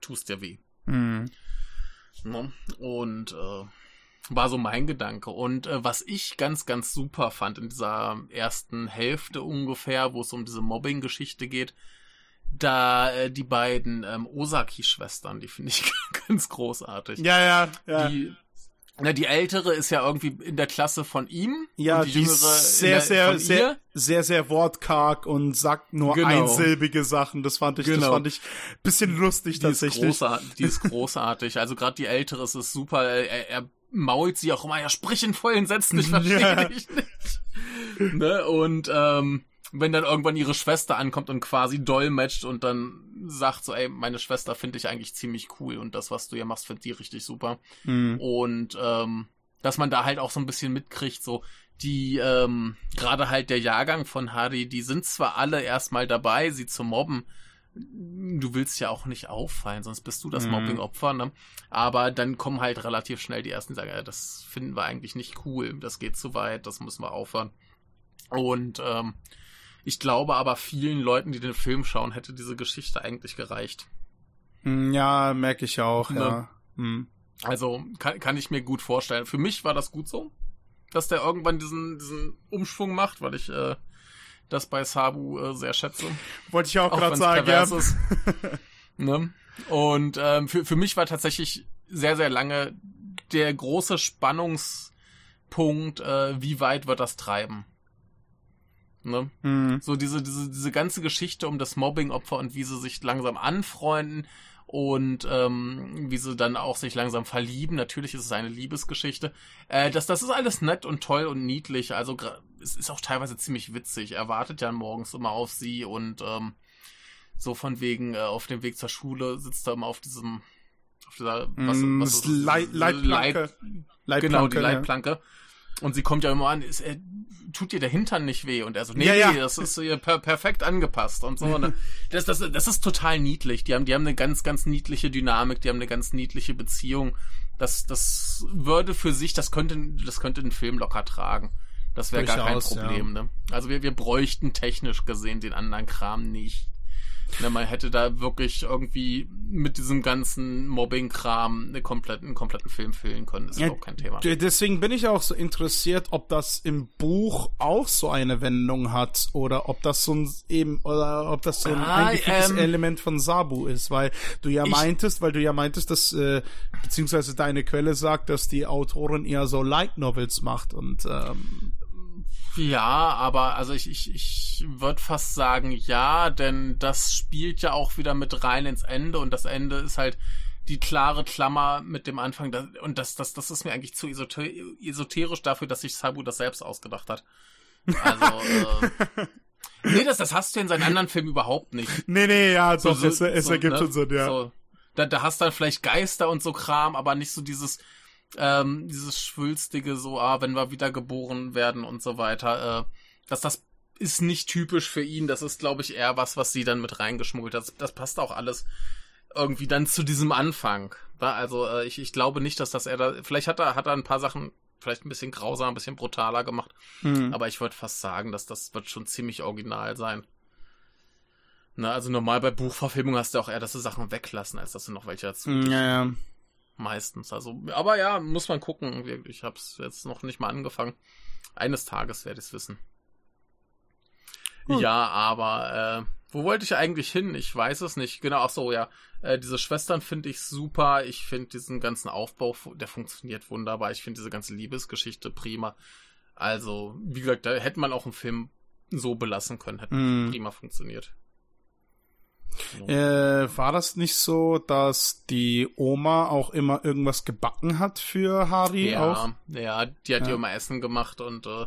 tust dir weh. Hm. Ne? Und äh, war so mein Gedanke. Und äh, was ich ganz, ganz super fand in dieser ersten Hälfte ungefähr, wo es um diese Mobbing-Geschichte geht, da äh, die beiden ähm, Osaki-Schwestern, die finde ich [LAUGHS] ganz großartig. Ja, ja, ja. Die, na, die ältere ist ja irgendwie in der Klasse von ihm. ja, die, die jüngere ist sehr, der, sehr, sehr, ihr. sehr, sehr wortkarg und sagt nur Genau. einsilbige Sachen. Das fand ich, das Genau. fand ich bisschen lustig Die ist, tatsächlich. großartig, die ist großartig. Also gerade die ältere ist es super. Er, er mault sie auch immer, ja, sprich in vollen Sätzen, ich [LAUGHS] verstehe Ja. dich nicht. ne? Und ähm, wenn dann irgendwann ihre Schwester ankommt und quasi dolmetscht und dann sagt so, ey, meine Schwester finde ich eigentlich ziemlich cool und das, was du hier machst, finde die richtig super. Hm. Und ähm, dass man da halt auch so ein bisschen mitkriegt, so die, ähm, gerade halt der Jahrgang von Hardy, die sind zwar alle erstmal dabei, sie zu mobben. Du willst ja auch nicht auffallen, sonst bist du das Mhm. Mobbing-Opfer, ne? Aber dann kommen halt relativ schnell die ersten, die sagen, ja, das finden wir eigentlich nicht cool, das geht zu weit, das müssen wir aufhören. Und ähm, ich glaube aber vielen Leuten, die den Film schauen, hätte diese Geschichte eigentlich gereicht. Hm, Ja, merke ich auch, Ne. ja. Hm. Also kann, kann ich mir gut vorstellen. Für mich war das gut so, dass der irgendwann diesen, diesen Umschwung macht, weil ich äh, das bei Sabu äh, sehr schätze. Wollte ich auch, Auch gerade sagen, ja. ist. [LAUGHS] ne? Und ähm, für, für mich war tatsächlich sehr, sehr lange der große Spannungspunkt, äh, wie weit wird das treiben. Ne? Hm. So diese, diese, diese ganze Geschichte um das Mobbing-Opfer und wie sie sich langsam anfreunden und ähm, wie sie dann auch sich langsam verlieben. Natürlich ist es eine Liebesgeschichte. Äh, das, das ist alles nett und toll und niedlich. Also es ist auch teilweise ziemlich witzig. Er wartet ja morgens immer auf sie und ähm, so von wegen äh, auf dem Weg zur Schule sitzt er immer auf diesem auf dieser was, Mm, was ist? Leit- Leitplanke. Leit, genau, die ja. Und sie kommt ja immer an, ist, äh, tut dir der Hintern nicht weh? Und er so, nee, Ja, ja. nee, das ist ihr per perfekt angepasst und so. Ne? [LAUGHS] Das, das, das ist total niedlich. Die haben, die haben eine ganz, ganz niedliche Dynamik, die haben eine ganz niedliche Beziehung. Das, das würde für sich, das könnte, das könnte ein Film locker tragen. Das wäre gar kein Problem, ne? Also wir, wir bräuchten technisch gesehen den anderen Kram nicht. Ne, man hätte da wirklich irgendwie mit diesem ganzen Mobbing-Kram eine kompletten, einen kompletten Film füllen können. Das ist Ja, überhaupt kein Thema. Deswegen bin ich auch so interessiert, ob das im Buch auch so eine Wendung hat oder ob das so ein eben oder ob das so ein Ah, eingefügtes ähm, Element von Sabu ist, weil du ja meintest, weil du ja meintest, dass äh, beziehungsweise deine Quelle sagt, dass die Autorin eher so Light Novels macht und ähm, Ja, aber also ich, ich, ich würde fast sagen ja, denn das spielt ja auch wieder mit rein ins Ende und das Ende ist halt die klare Klammer mit dem Anfang und das, das, das ist mir eigentlich zu esoter esoterisch dafür, dass sich Sabu das selbst ausgedacht hat. Also, äh, [LAUGHS] nee, das, das hast du in seinen anderen Filmen überhaupt nicht. nee, nee, ja, doch, so, es, es so, ergibt ne? schon Sinn, ja. So, da, da hast dann vielleicht Geister und so Kram, aber nicht so dieses, ähm, dieses schwülstige, so, ah, wenn wir wieder geboren werden und so weiter. Äh, dass das ist nicht typisch für ihn. Das ist, glaube ich, eher was, was sie dann mit reingeschmuggelt hat. Das, das passt auch alles irgendwie dann zu diesem Anfang. Also äh, ich, ich glaube nicht, dass das er da. Vielleicht hat er, hat er ein paar Sachen vielleicht ein bisschen grausamer, ein bisschen brutaler gemacht. Mhm. Aber ich würde fast sagen, dass das wird schon ziemlich original sein. Na, also normal bei Buchverfilmung hast du auch eher, dass du Sachen weglassen, als dass du noch welche dazu. Ja, ja. Meistens. Also, aber ja, muss man gucken. Ich habe es jetzt noch nicht mal angefangen. Eines Tages werde ich es wissen. Gut. Ja, aber äh, wo wollte ich eigentlich hin? Ich weiß es nicht. Genau, ach so, ja. Äh, diese Schwestern finde ich super. Ich finde diesen ganzen Aufbau, der funktioniert wunderbar. Ich finde diese ganze Liebesgeschichte prima. Also, wie gesagt, da hätte man auch einen Film so belassen können. Hätte mm. prima funktioniert. Äh, war das nicht so, dass die Oma auch immer irgendwas gebacken hat für Harry? Ja, auch? ja, die hat ja immer Essen gemacht und äh,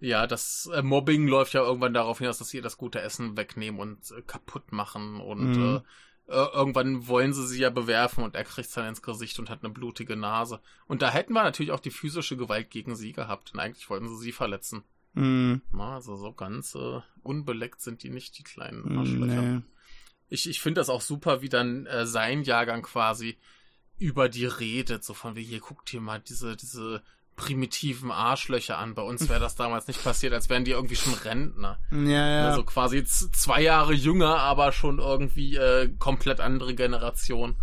ja, das äh, Mobbing läuft ja irgendwann darauf hinaus, dass sie ihr das gute Essen wegnehmen und äh, kaputt machen und mhm. äh, irgendwann wollen sie sie ja bewerfen und er kriegt dann ins Gesicht und hat eine blutige Nase. Und da hätten wir natürlich auch die physische Gewalt gegen sie gehabt und eigentlich wollten sie sie verletzen. Mhm. Na, also so ganz äh, unbeleckt sind die nicht, die kleinen Arschlöcher. Nee ich, ich finde das auch super, wie dann äh, sein Jahrgang quasi über die redet, so von wie, hier guckt hier mal diese, diese primitiven Arschlöcher an. Bei uns wäre das damals nicht passiert, als wären die irgendwie schon Rentner. Ja, ja. Also quasi zwei Jahre jünger, aber schon irgendwie äh, komplett andere Generation.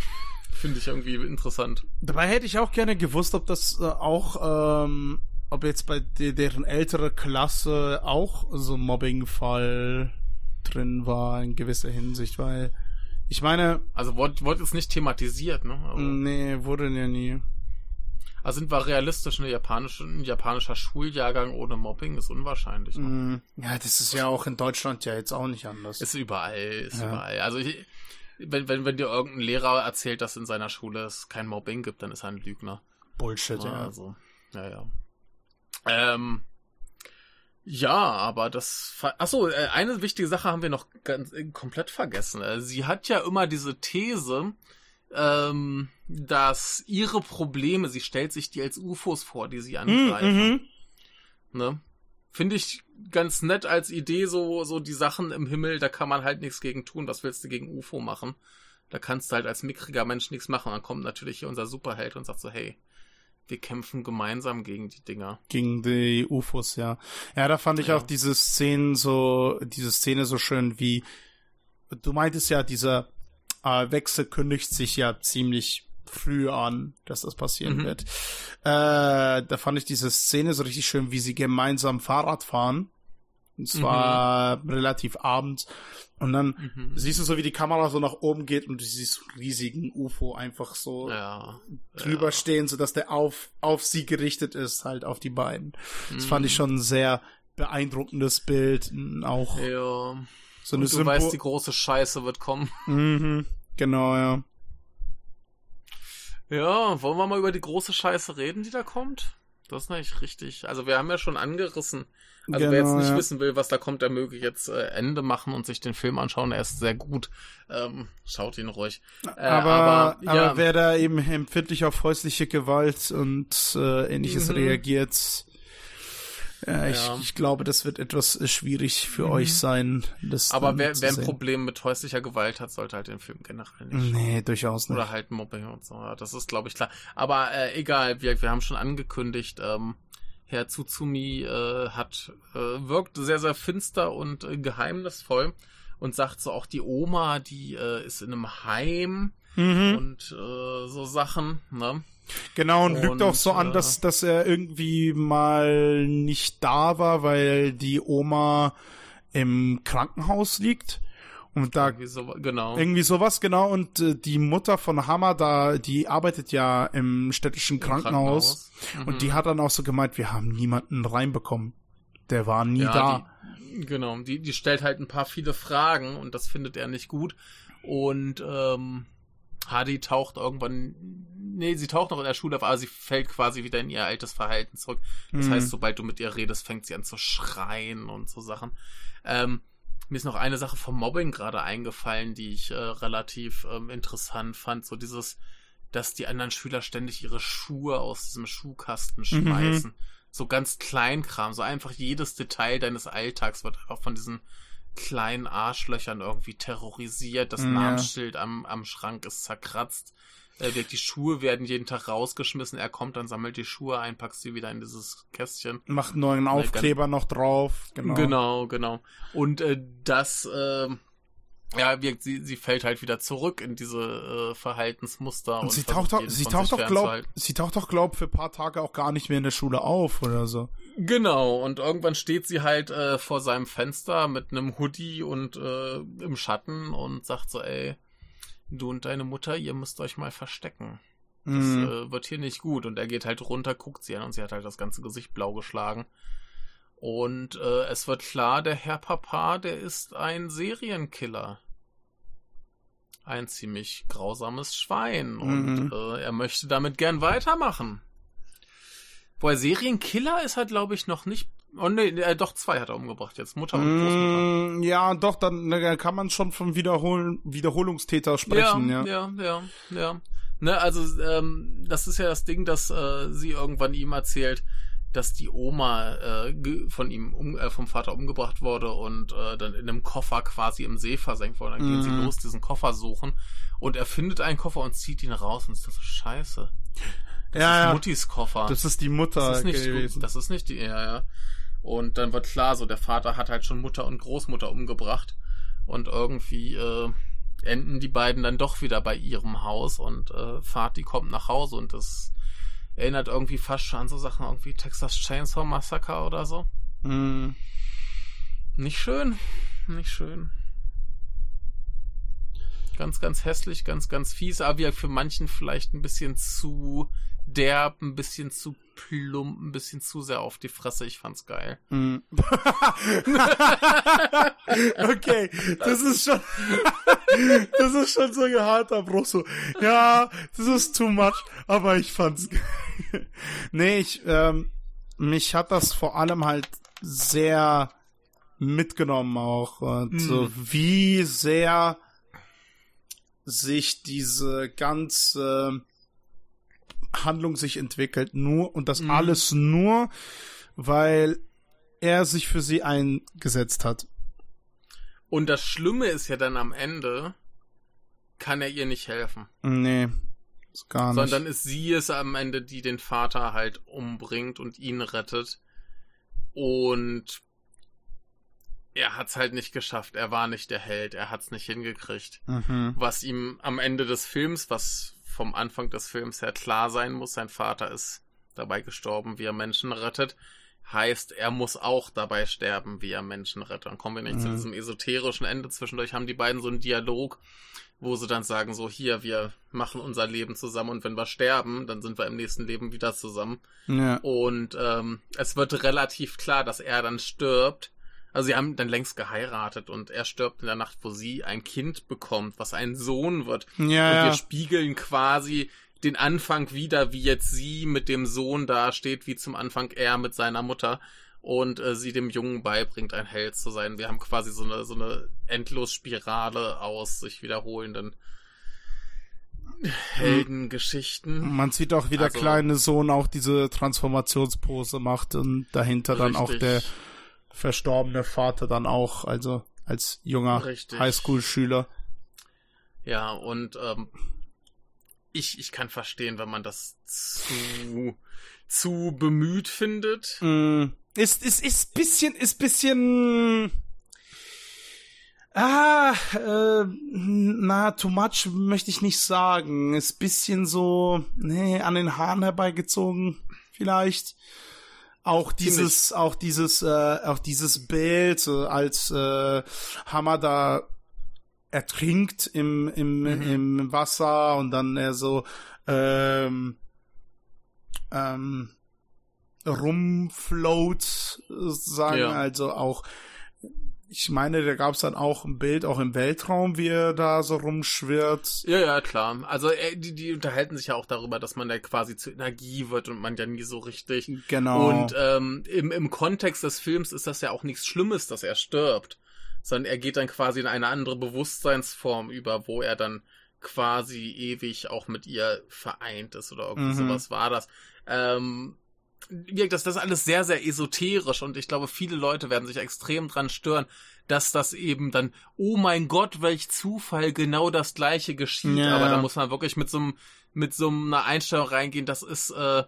[LAUGHS] Finde ich irgendwie interessant. Dabei hätte ich auch gerne gewusst, ob das äh, auch, ähm, ob jetzt bei de deren ältere Klasse auch so Mobbing-Fall drin war in gewisser Hinsicht, weil ich meine. Also wurde, wurde es nicht thematisiert, ne? Also, nee, wurde ja nie. Also sind wir realistisch, eine japanische, ein japanischer Schuljahrgang ohne Mobbing ist unwahrscheinlich. Ne? Mm, ja, das ist ja auch in Deutschland ja jetzt auch nicht anders. Ist überall, ist ja. überall. Also ich, wenn, wenn, wenn dir irgendein Lehrer erzählt, dass in seiner Schule es kein Mobbing gibt, dann ist er ein Lügner. Bullshit, ja. Also, ja, ja. Ähm, ja, aber das. Achso, äh, eine wichtige Sache haben wir noch ganz, äh, komplett vergessen. Äh, sie hat ja immer diese These, ähm, dass ihre Probleme, sie stellt sich die als UFOs vor, die sie angreifen. Mhm. Ne? Finde ich ganz nett als Idee, so, so die Sachen im Himmel, da kann man halt nichts gegen tun. Was willst du gegen UFO machen? Da kannst du halt als mickriger Mensch nichts machen. Dann kommt natürlich hier unser Superheld und sagt so, hey, wir kämpfen gemeinsam gegen die Dinger. Gegen die UFOs, ja. Ja, da fand ich ja. auch diese Szenen so, diese Szene so schön wie, du meintest ja, dieser äh, Wechsel kündigt sich ja ziemlich früh an, dass das passieren mhm. wird. Äh, da fand ich diese Szene so richtig schön, wie sie gemeinsam Fahrrad fahren. Und zwar mhm. relativ abends. Und dann mhm. siehst du so, wie die Kamera so nach oben geht und du siehst riesigen UFO einfach so ja, drüber ja. stehen, sodass der auf, auf sie gerichtet ist, halt auf die beiden. Das mhm. fand ich mhm. schon ein sehr beeindruckendes Bild. Auch ja. so eine und du Symbo weißt, die große Scheiße wird kommen. Mhm. Genau, ja. Ja, wollen wir mal über die große Scheiße reden, die da kommt? Das ist natürlich richtig. Also wir haben ja schon angerissen, also genau, wer jetzt nicht ja. wissen will, was da kommt, der möge jetzt äh, Ende machen und sich den Film anschauen. Er ist sehr gut. Ähm, schaut ihn ruhig. Äh, aber, aber, ja. aber wer da eben empfindlich auf häusliche Gewalt und äh, ähnliches mhm. reagiert, ja, ich, ja. ich glaube, das wird etwas äh, schwierig für mhm. euch sein. Das Aber wer, wer ein Problem mit häuslicher Gewalt hat, sollte halt den Film generell nicht. Nee, durchaus nicht. Oder halt Mobbing und so. Das ist, glaube ich, klar. Aber äh, egal, wir, wir haben schon angekündigt, ähm, Herr Tsutsumi äh, hat äh, wirkt sehr, sehr finster und äh, geheimnisvoll und sagt so auch die Oma, die äh, ist in einem Heim mhm. und äh, so Sachen, ne? Genau, und, und lügt auch so an, dass, äh, dass er irgendwie mal nicht da war, weil die Oma im Krankenhaus liegt. Und da irgendwie, so, genau. irgendwie sowas, genau. Und äh, die Mutter von Hammer da, die arbeitet ja im städtischen Krankenhaus. Krankenhaus. Mhm. Und die hat dann auch so gemeint, wir haben niemanden reinbekommen. Der war nie ja, da. Die, genau, die, die stellt halt ein paar viele Fragen und das findet er nicht gut. Und ähm, Hardy taucht irgendwann, nee, sie taucht noch in der Schule auf, aber sie fällt quasi wieder in ihr altes Verhalten zurück. Das mhm. heißt, sobald du mit ihr redest, fängt sie an zu schreien und so Sachen. Ähm, mir ist noch eine Sache vom Mobbing gerade eingefallen, die ich äh, relativ ähm, interessant fand. So dieses, dass die anderen Schüler ständig ihre Schuhe aus diesem Schuhkasten schmeißen. Mhm. So ganz Kleinkram, so einfach jedes Detail deines Alltags wird einfach von diesen kleinen Arschlöchern irgendwie terrorisiert. Das ja. Namensschild am, am Schrank ist zerkratzt. Äh, die Schuhe werden jeden Tag rausgeschmissen. Er kommt, dann sammelt die Schuhe ein, packt sie wieder in dieses Kästchen. Macht einen neuen Aufkleber noch drauf. Genau, genau. genau. Und äh, das, äh, ja, wirkt, sie, sie fällt halt wieder zurück in diese äh, Verhaltensmuster. Und, und sie taucht auch, sie taucht doch, glaub, sie taucht doch, glaub, für ein paar Tage auch gar nicht mehr in der Schule auf oder so. Genau, und irgendwann steht sie halt äh, vor seinem Fenster mit einem Hoodie und äh, im Schatten und sagt so, ey, du und deine Mutter, ihr müsst euch mal verstecken. Das mhm. äh, wird hier nicht gut. Und er geht halt runter, guckt sie an und sie hat halt das ganze Gesicht blau geschlagen. Und äh, es wird klar, der Herr Papa, der ist ein Serienkiller. Ein ziemlich grausames Schwein. Mhm. Und äh, er möchte damit gern weitermachen. Wobei Serienkiller ist halt, glaube ich, noch nicht Oh nee, äh, doch zwei hat er umgebracht jetzt, Mutter und Großmutter. Mm, ja, doch, dann ne, kann man schon vom Wiederhol Wiederholungstäter sprechen, ja. Ja, ja, ja, ja. Ne, also ähm, das ist ja das Ding, dass äh, sie irgendwann ihm erzählt, dass die Oma äh, von ihm um, äh, vom Vater umgebracht wurde und äh, dann in einem Koffer quasi im See versenkt wurde. Dann gehen sie mhm. los, diesen Koffer suchen und er findet einen Koffer und zieht ihn raus und ist das so scheiße. Das ja, ist. Muttis Koffer. Das ist die Mutter das ist nicht gewesen. Gut. Das ist nicht die, ja, ja. Und dann wird klar, so der Vater hat halt schon Mutter und Großmutter umgebracht. Und irgendwie äh, enden die beiden dann doch wieder bei ihrem Haus und äh, Vati kommt nach Hause und das erinnert irgendwie fast schon an so Sachen irgendwie Texas Chainsaw Massacre oder so. Mm. Nicht schön. Nicht schön. Ganz, ganz hässlich, ganz, ganz fies, aber wie für manchen vielleicht ein bisschen zu derb, ein bisschen zu plump, ein bisschen zu sehr auf die Fresse. Ich fand's geil. Mm. [LAUGHS] okay, das ist schon, [LAUGHS] das ist schon so ein harter Bruch. So, ja, das ist too much, aber ich fand's [LAUGHS] geil. nee, ich, ähm, mich hat das vor allem halt sehr mitgenommen auch. Und mm. so wie sehr sich diese ganze Handlung sich entwickelt, nur und das mhm. alles nur, weil er sich für sie eingesetzt hat. Und das Schlimme ist ja dann am Ende, kann er ihr nicht helfen. Nee, gar nicht. Sondern ist sie es am Ende, die den Vater halt umbringt und ihn rettet. Und er hat's halt nicht geschafft. Er war nicht der Held. Er hat's nicht hingekriegt. Mhm. Was ihm am Ende des Films, was vom Anfang des Films her klar sein muss, sein Vater ist dabei gestorben, wie er Menschen rettet. Heißt, er muss auch dabei sterben, wie er Menschen rettet. Dann kommen wir nicht mhm. zu diesem esoterischen Ende. Zwischendurch haben die beiden so einen Dialog, wo sie dann sagen, so hier, wir machen unser Leben zusammen und wenn wir sterben, dann sind wir im nächsten Leben wieder zusammen. Ja. Und ähm, es wird relativ klar, dass er dann stirbt also sie haben dann längst geheiratet und er stirbt in der Nacht, wo sie ein Kind bekommt, was ein Sohn wird. Ja, und wir spiegeln quasi den Anfang wieder, wie jetzt sie mit dem Sohn da steht, wie zum Anfang er mit seiner Mutter und äh, sie dem Jungen beibringt, ein Held zu sein. Wir haben quasi so eine, so eine Endlosspirale aus sich wiederholenden Heldengeschichten. Man sieht auch, wie der also, kleine Sohn auch diese Transformationspose macht und dahinter richtig. dann auch der verstorbene Vater dann auch, also als junger Highschool-Schüler. Ja, und ähm, ich, ich kann verstehen, wenn man das zu, zu bemüht findet. Mm, ist, ist, ist bisschen, ist bisschen. Ah, äh, na, too much möchte ich nicht sagen. Ist bisschen so, nee, an den Haaren herbeigezogen, vielleicht. Auch dieses, Ziemlich. auch dieses, äh, auch dieses Bild, äh, als äh, Hammer da ertrinkt im, im, mhm. im Wasser und dann er so ähm, ähm, rumfloat, sagen, ja. also auch ich meine, da gab es dann auch ein Bild, auch im Weltraum, wie er da so rumschwirrt. Ja, ja, klar. Also äh, die, die unterhalten sich ja auch darüber, dass man da quasi zur Energie wird und man ja nie so richtig. Genau. Und ähm, im, im Kontext des Films ist das ja auch nichts Schlimmes, dass er stirbt. sondern er geht dann quasi in eine andere Bewusstseinsform über, wo er dann quasi ewig auch mit ihr vereint ist oder irgendwie Mhm. sowas war das. Ähm, wirkt das, das ist alles sehr, sehr esoterisch und ich glaube, viele Leute werden sich extrem dran stören, dass das eben dann, oh mein Gott, welch Zufall, genau das gleiche geschieht. Ja. Aber da muss man wirklich mit so einem, mit so einer Einstellung reingehen, das ist äh,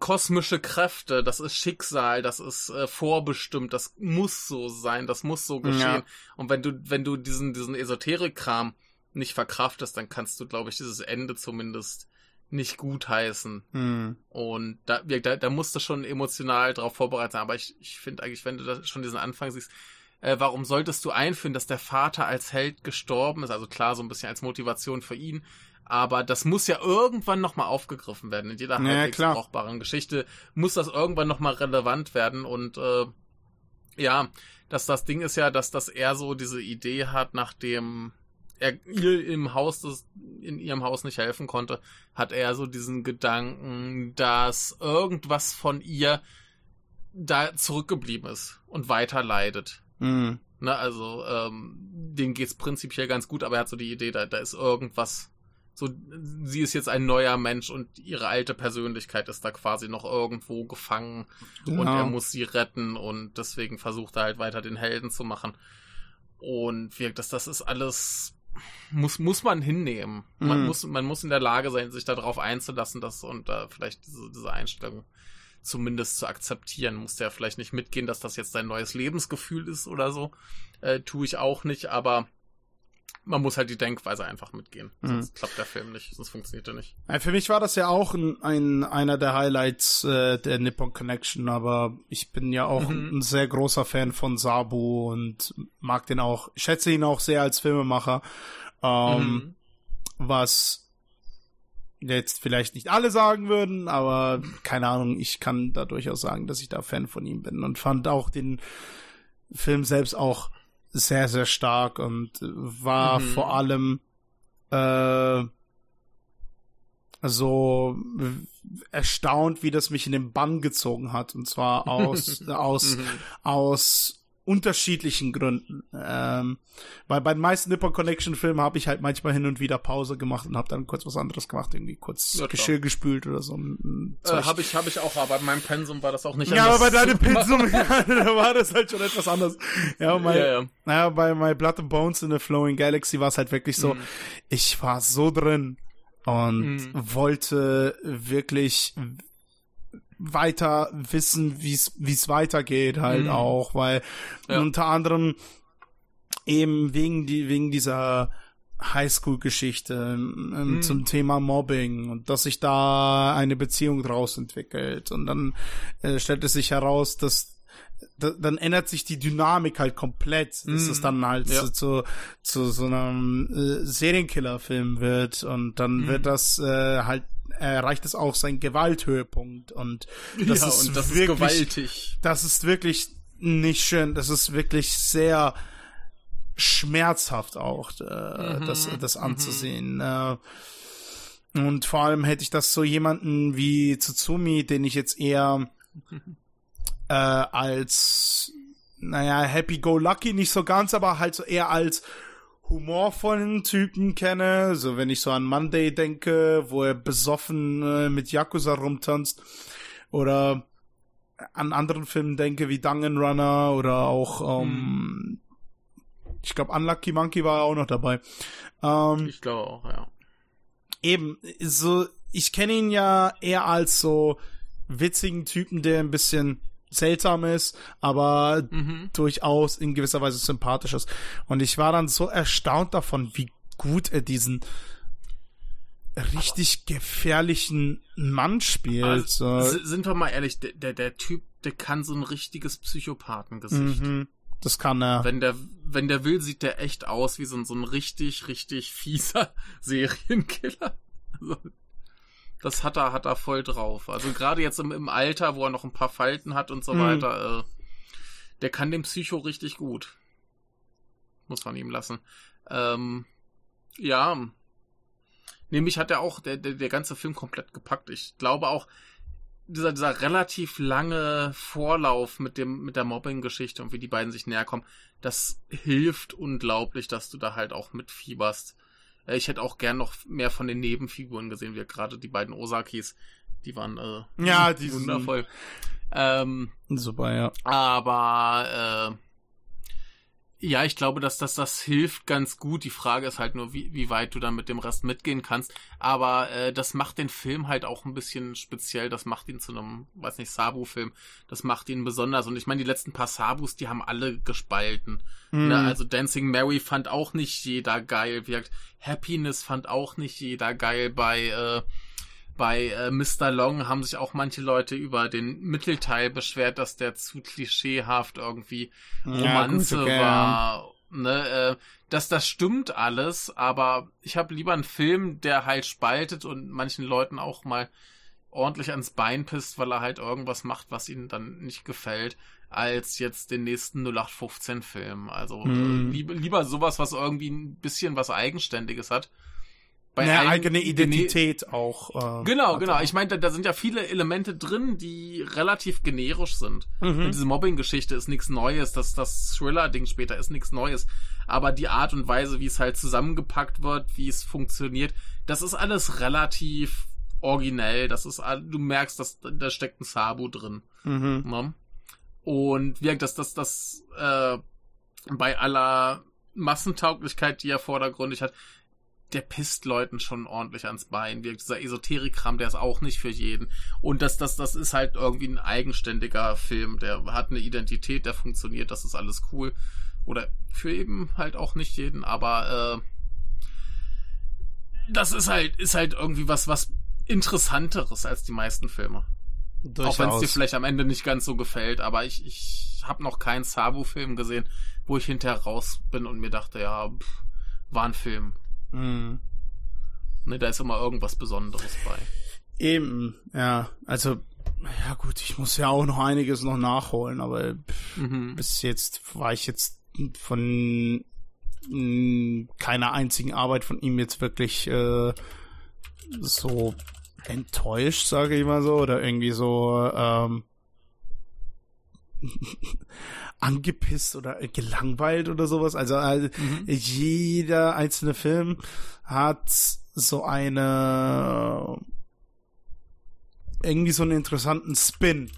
kosmische Kräfte, das ist Schicksal, das ist äh, vorbestimmt, das muss so sein, das muss so geschehen. Ja. Und wenn du, wenn du diesen, diesen Esoterik-Kram nicht verkraftest, dann kannst du, glaube ich, dieses Ende zumindest nicht gutheißen. Hm. Und da, da, da musst du schon emotional drauf vorbereitet sein. Aber ich, ich finde eigentlich, wenn du da schon diesen Anfang siehst, äh, warum solltest du einführen, dass der Vater als Held gestorben ist? Also klar, so ein bisschen als Motivation für ihn. Aber das muss ja irgendwann nochmal aufgegriffen werden. In jeder Ja, halbwegs klar. brauchbaren Geschichte muss das irgendwann nochmal relevant werden. Und äh, ja, dass das Ding ist ja, dass das er so diese Idee hat, nachdem er ihr im Haus das, in ihrem Haus nicht helfen konnte, hat er so diesen Gedanken, dass irgendwas von ihr da zurückgeblieben ist und weiter leidet. Hm. Ne, also ähm, dem geht's prinzipiell ganz gut, aber er hat so die Idee, da, da ist irgendwas. So, sie ist jetzt ein neuer Mensch und ihre alte Persönlichkeit ist da quasi noch irgendwo gefangen und Genau. er muss sie retten und deswegen versucht er halt weiter den Helden zu machen. Und wirkt das, das ist alles muss muss man hinnehmen. Man Mhm. muss man muss in der Lage sein, sich darauf einzulassen, das und äh, vielleicht diese, diese Einstellung zumindest zu akzeptieren. Muss ja vielleicht nicht mitgehen, dass das jetzt dein neues Lebensgefühl ist oder so. Äh, tue ich auch nicht, aber man muss halt die Denkweise einfach mitgehen. Mhm. Sonst klappt der Film nicht, sonst funktioniert er nicht. Ja, Für mich war das ja auch ein, ein einer der Highlights äh, der Nippon Connection, aber ich bin ja auch Mhm. ein sehr großer Fan von Sabu und mag den auch, schätze ihn auch sehr als Filmemacher. Ähm, Mhm. was jetzt vielleicht nicht alle sagen würden, aber keine Ahnung, ich kann da durchaus sagen, dass ich da Fan von ihm bin und fand auch den Film selbst auch sehr, sehr stark und war Mhm. vor allem äh, so erstaunt, wie das mich in den Bann gezogen hat und zwar [LAUGHS] aus aus Mhm. aus unterschiedlichen Gründen. Ähm, weil bei den meisten Nippon Connection Filmen habe ich halt manchmal hin und wieder Pause gemacht und habe dann kurz was anderes gemacht, irgendwie kurz Ja, klar. Geschirr gespült oder so. Äh, habe ich, hab ich auch, aber in meinem Pensum war das auch nicht ja, aber bei deinem. [LAUGHS] Pensum, [LAUGHS] da war das halt schon etwas anders. Ja, mein, Ja, ja. naja, bei My Blood and Bones in the Flowing Galaxy war es halt wirklich so, Mhm. ich war so drin und Mhm. wollte wirklich weiter wissen, wie es weitergeht halt Mhm. auch, weil Ja. unter anderem eben wegen die wegen dieser Highschool-Geschichte ähm, Mhm. zum Thema Mobbing und dass sich da eine Beziehung draus entwickelt und dann äh, stellt es sich heraus, dass da, dann ändert sich die Dynamik halt komplett, dass Mhm. es dann halt Ja. zu, zu, zu so einem äh, Serienkiller-Film wird und dann Mhm. wird das äh, halt erreicht es auch seinen Gewalthöhepunkt und [LAUGHS] das ja, ist und das wirklich ist gewaltig. das ist wirklich nicht schön. Das ist wirklich sehr schmerzhaft auch, äh, Mhm, das, das mhm. anzusehen. Äh, und vor allem hätte ich das so jemanden wie Tsutsumi, den ich jetzt eher [LAUGHS] äh, als, naja, happy-go-lucky nicht so ganz, aber halt so eher als humorvollen Typen kenne. So, wenn ich so an Monday denke, wo er besoffen äh, mit Yakuza rumtanzt. Oder an anderen Filmen denke, wie Danganronner oder auch, ähm, ich glaube, Unlucky Monkey war auch noch dabei. Ähm, Ich glaube auch, ja. eben, so, ich kenne ihn ja eher als so witzigen Typen, der ein bisschen seltsam ist, aber Mhm. durchaus in gewisser Weise sympathisch ist. Und ich war dann so erstaunt davon, wie gut er diesen richtig gefährlichen Mann spielt. Also, sind wir mal ehrlich, der, der, der Typ, der kann so ein richtiges Psychopathengesicht. Mhm. Das kann er. Wenn der, wenn der will, sieht der echt aus wie so ein, so ein richtig, richtig fieser [LAUGHS] Serienkiller. Also, das hat er, hat er voll drauf. Also gerade jetzt im, im Alter, wo er noch ein paar Falten hat und so Mhm. weiter, äh, der kann den Psycho richtig gut. Muss man ihm lassen. Ähm, ja. Nämlich hat er auch der, der, der ganze Film komplett gepackt. Ich glaube auch, dieser, dieser relativ lange Vorlauf mit dem, mit der Mobbing-Geschichte und wie die beiden sich näher kommen, das hilft unglaublich, dass du da halt auch mitfieberst. Äh, Ich hätte auch gern noch mehr von den Nebenfiguren gesehen, wie gerade die beiden Osakis. Die waren äh, Ja, die [LAUGHS] wundervoll. Ähm, Super, ja. aber äh, ja, ich glaube, dass das das hilft ganz gut. Die Frage ist halt nur, wie, wie weit du dann mit dem Rest mitgehen kannst. Aber äh, das macht den Film halt auch ein bisschen speziell. Das macht ihn zu einem, weiß nicht, Sabu-Film. Das macht ihn besonders. Und ich meine, die letzten paar Sabus, die haben alle gespalten. Mhm. Ne? Also Dancing Mary fand auch nicht jeder geil. Wie gesagt, Happiness fand auch nicht jeder geil. Bei äh, bei äh, Mr. Long haben sich auch manche Leute über den Mittelteil beschwert, dass der zu klischeehaft irgendwie Romanze gut, okay, war. Ne, äh, dass das stimmt alles, aber ich habe lieber einen Film, der halt spaltet und manchen Leuten auch mal ordentlich ans Bein pisst, weil er halt irgendwas macht, was ihnen dann nicht gefällt, als jetzt den nächsten 0815-Film. Also Hm. äh, lieber, lieber sowas, was irgendwie ein bisschen was Eigenständiges hat. Bei Eine allen eigene Gene- Identität auch. Äh, Genau, genau. er. Ich meine, da, da sind ja viele Elemente drin, die relativ generisch sind. Mhm. Und diese Mobbing-Geschichte ist nichts Neues. Das, das Thriller-Ding später ist nichts Neues. Aber die Art und Weise, wie es halt zusammengepackt wird, wie es funktioniert, das ist alles relativ originell. Das ist, du merkst, dass da steckt ein Sabu drin. Mhm. Ne? Und wirkt, dass das, das, äh, bei aller Massentauglichkeit, die er vordergründig hat, der pisst Leuten schon ordentlich ans Bein. Wirkt dieser Esoterik-Kram, der ist auch nicht für jeden. Und das, das, das ist halt irgendwie ein eigenständiger Film. Der hat eine Identität, der funktioniert, das ist alles cool. Oder für eben halt auch nicht jeden, aber äh, das ist halt, ist halt irgendwie was, was interessanteres als die meisten Filme. Auch wenn es dir vielleicht am Ende nicht ganz so gefällt, aber ich, ich habe noch keinen Sabu-Film gesehen, wo ich hinterher raus bin und mir dachte, ja, pff, war ein Film. Mhm. Ne, da ist immer irgendwas Besonderes bei. Eben, ja. Also, ja gut, ich muss ja auch noch einiges noch nachholen, aber Mhm. bis jetzt war ich jetzt von mh, keiner einzigen Arbeit von ihm jetzt wirklich äh, so enttäuscht, sage ich mal so, oder irgendwie so ähm, [LAUGHS] angepisst oder gelangweilt oder sowas. Also äh, jeder einzelne Film hat so eine irgendwie so einen interessanten Spin,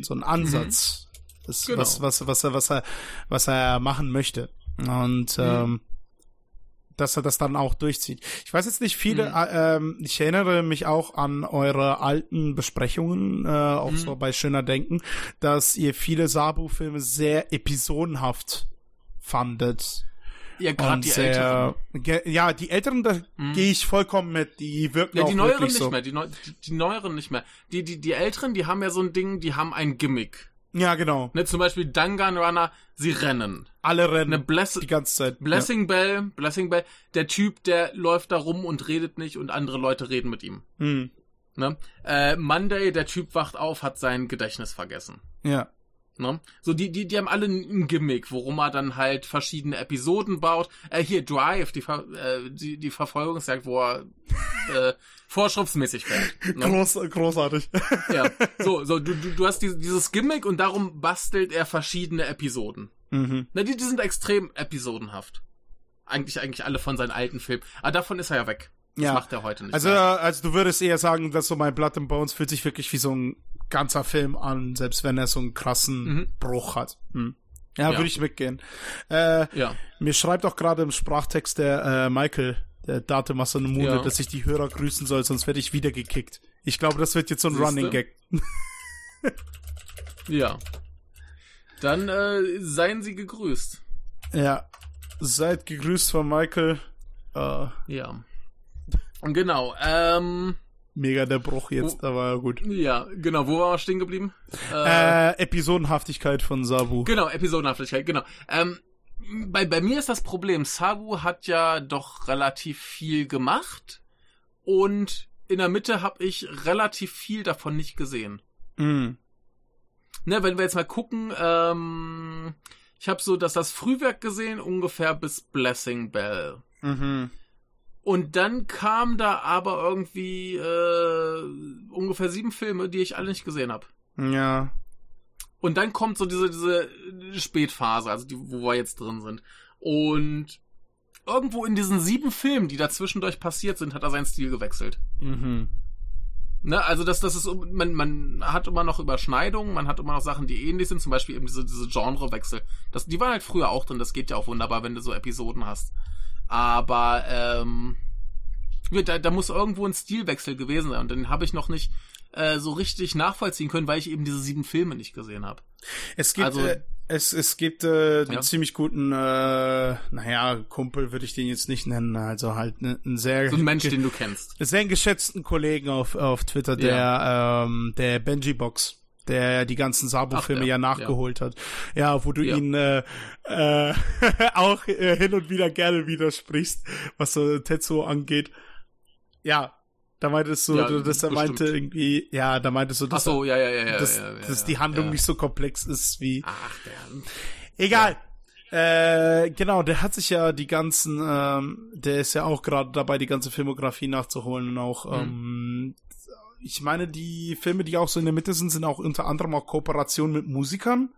so einen Ansatz, das, Genau. was, was, was er, was er, was er machen möchte. Und ähm, dass er das dann auch durchzieht. Ich weiß jetzt nicht viele, Mhm. äh, ähm, ich erinnere mich auch an eure alten Besprechungen, äh, auch Mhm. so bei Schöner Denken, dass ihr viele Sabu-Filme sehr episodenhaft fandet. Ja, gerade die sehr, Älteren. Ja, die Älteren, da gehe ich vollkommen mit. Die wirken Ja, auch die Neueren wirklich nicht so. mehr. Die, Neu die, die Neueren nicht mehr. Die, die, die Älteren, die haben ja so ein Ding, die haben ein Gimmick. Ja, genau. Ne, zum Beispiel Danganronner, sie rennen. Alle rennen Ne, Bless die ganze Zeit. Blessing Bell, Blessing Bell, der Typ, der läuft da rum und redet nicht und andere Leute reden mit ihm. Ja. Hm. Ne? Äh, Monday, der Typ wacht auf, hat sein Gedächtnis vergessen. ja. Ne? So, die, die, die haben alle ein Gimmick, worum er dann halt verschiedene Episoden baut. Äh, hier, Drive, die, Ver äh, die, die Verfolgungsjagd, wo er äh, [LAUGHS] vorschriftsmäßig fährt. Ne? Groß, großartig. [LAUGHS] Ja. [LAUGHS] So, so, du, du, du hast dieses, dieses Gimmick und darum bastelt er verschiedene Episoden. mhm. Ne, die, die sind extrem episodenhaft. Eigentlich, eigentlich alle von seinen alten Filmen. Aber davon ist er ja weg. Das Ja. macht er heute nicht Also, mehr. also du würdest eher sagen, dass so mein Blood and Bones fühlt sich wirklich wie so ein ganzer Film an, selbst wenn er so einen krassen Mhm. Bruch hat. Hm. Ja, Ja. würde ich mitgehen. Äh, Ja. Mir schreibt auch gerade im Sprachtext der äh, Michael, der Date Masanomune, Ja. dass ich die Hörer grüßen soll, sonst werde ich wieder gekickt. Ich glaube, das wird jetzt so ein Siehste? Running Gag. Ja. Dann äh, seien Sie gegrüßt. Ja. Seid gegrüßt von Michael. Äh, Ja. Genau. Ähm, mega der Bruch jetzt, aber gut. ja, genau. Wo waren wir stehen geblieben? Äh, Episodenhaftigkeit von Sabu. Genau, Episodenhaftigkeit, genau. Ähm, bei, bei mir ist das Problem, Sabu hat ja doch relativ viel gemacht und in der Mitte habe ich relativ viel davon nicht gesehen. Mhm. Ne, wenn wir jetzt mal gucken, ähm, ich habe so dass das Frühwerk gesehen, ungefähr bis Blessing Bell. Mhm. Und dann kam da aber irgendwie äh, ungefähr sieben Filme, die ich alle nicht gesehen habe. Ja. Und dann kommt so diese, diese Spätphase, also die, wo wir jetzt drin sind. Und irgendwo in diesen sieben Filmen, die dazwischendurch passiert sind, hat er seinen Stil gewechselt. Mhm. Ne, also das, das ist, man, man hat immer noch Überschneidungen, man hat immer noch Sachen, die ähnlich sind, zum Beispiel eben diese, diese Genrewechsel. Das, die waren halt früher auch drin, das geht ja auch wunderbar, wenn du so Episoden hast. Aber ähm, da, da muss irgendwo ein Stilwechsel gewesen sein und den habe ich noch nicht äh, so richtig nachvollziehen können, weil ich eben diese sieben Filme nicht gesehen habe. Es gibt Also- äh, es es gibt äh, einen Ja. ziemlich guten äh, naja, Kumpel würde ich den jetzt nicht nennen, also halt ne, einen sehr So ein Mensch, den du kennst. sehr geschätzten Kollegen auf auf Twitter, der ähm, der Benji Box der die ganzen Sabo-Filme ja nachgeholt hat. Ja, wo du Ja. ihn äh, äh, [LAUGHS] auch äh, hin und wieder gerne widersprichst, was so Tetsuo angeht. Ja, da meintest du, Ja, dass er bestimmt. meinte irgendwie, ja, da meintest du, dass, so, ja, ja, ja, ja. dass, ja, ja, dass ja, die Handlung ja. nicht so komplex ist wie. Ach, der. Egal. Äh, genau, der hat sich ja die ganzen, ähm, der ist ja auch gerade dabei, die ganze Filmografie nachzuholen und auch, Mhm. ähm, ich meine, die Filme, die auch so in der Mitte sind, sind auch unter anderem auch Kooperationen mit Musikern.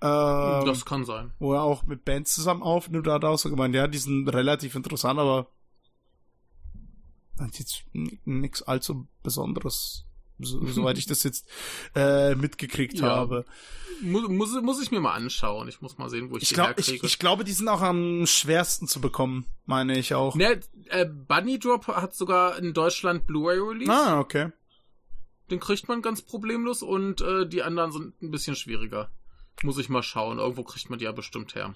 Ähm, das kann sein. wo er auch mit Bands zusammen aufnimmt, da hat er auch so gemeint, ja, die sind relativ interessant, aber jetzt nichts allzu Besonderes, so, [LAUGHS] soweit ich das jetzt äh, mitgekriegt Ja. habe. Muss, muss, muss ich mir mal anschauen. Ich muss mal sehen, wo ich, Ich, die glaub, ich, herkriege. ich glaube, die sind auch am schwersten zu bekommen, meine ich auch. Ne, äh, Bunny Drop hat sogar in Deutschland Blu-ray Release. Ah, okay. Den kriegt man ganz problemlos und äh, die anderen sind ein bisschen schwieriger. Muss ich mal schauen. Irgendwo kriegt man die ja bestimmt her.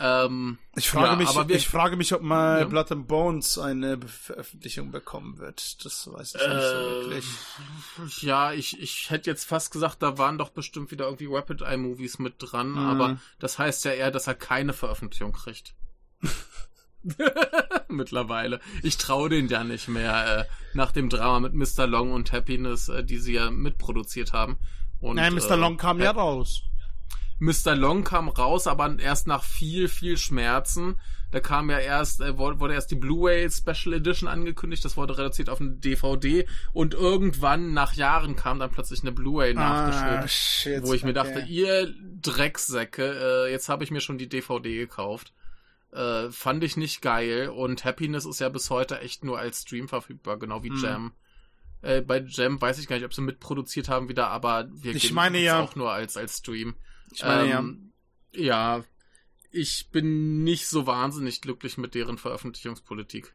Ähm, Ich frage Ja, mich, wir- ich frage mich, ob mal Ja. Blood and Bones eine Veröffentlichung bekommen wird. Das weiß ich nicht so äh, wirklich. ja, ich, ich hätte jetzt fast gesagt, da waren doch bestimmt wieder irgendwie Rapid Eye Movies mit dran, Mhm. aber das heißt ja eher, dass er keine Veröffentlichung kriegt. [LAUGHS] [LAUGHS] Mittlerweile. Ich traue den ja nicht mehr äh, nach dem Drama mit Mr. Long und Happiness, äh, die sie ja mitproduziert haben. Und, Nein, Mr. äh, Long kam ja raus. Mr. Long kam raus, aber erst nach viel, viel Schmerzen. Da kam ja erst, äh, wurde, erst die Blu-ray Special Edition angekündigt, das wurde reduziert auf eine DVD und irgendwann nach Jahren kam dann plötzlich eine Blu-ray nachgeschrieben, Ah, wo ich mir okay. dachte, ihr Drecksäcke, äh, jetzt habe ich mir schon die DVD gekauft. Äh, fand ich nicht geil und Happiness ist ja bis heute echt nur als Stream verfügbar, genau wie Hm. Jam. Äh, bei Jam weiß ich gar nicht, ob sie mitproduziert haben wieder, aber wir Ich meine es ja. auch nur als, als Stream. Ich meine, Ähm, ja, ich bin nicht so wahnsinnig glücklich mit deren Veröffentlichungspolitik.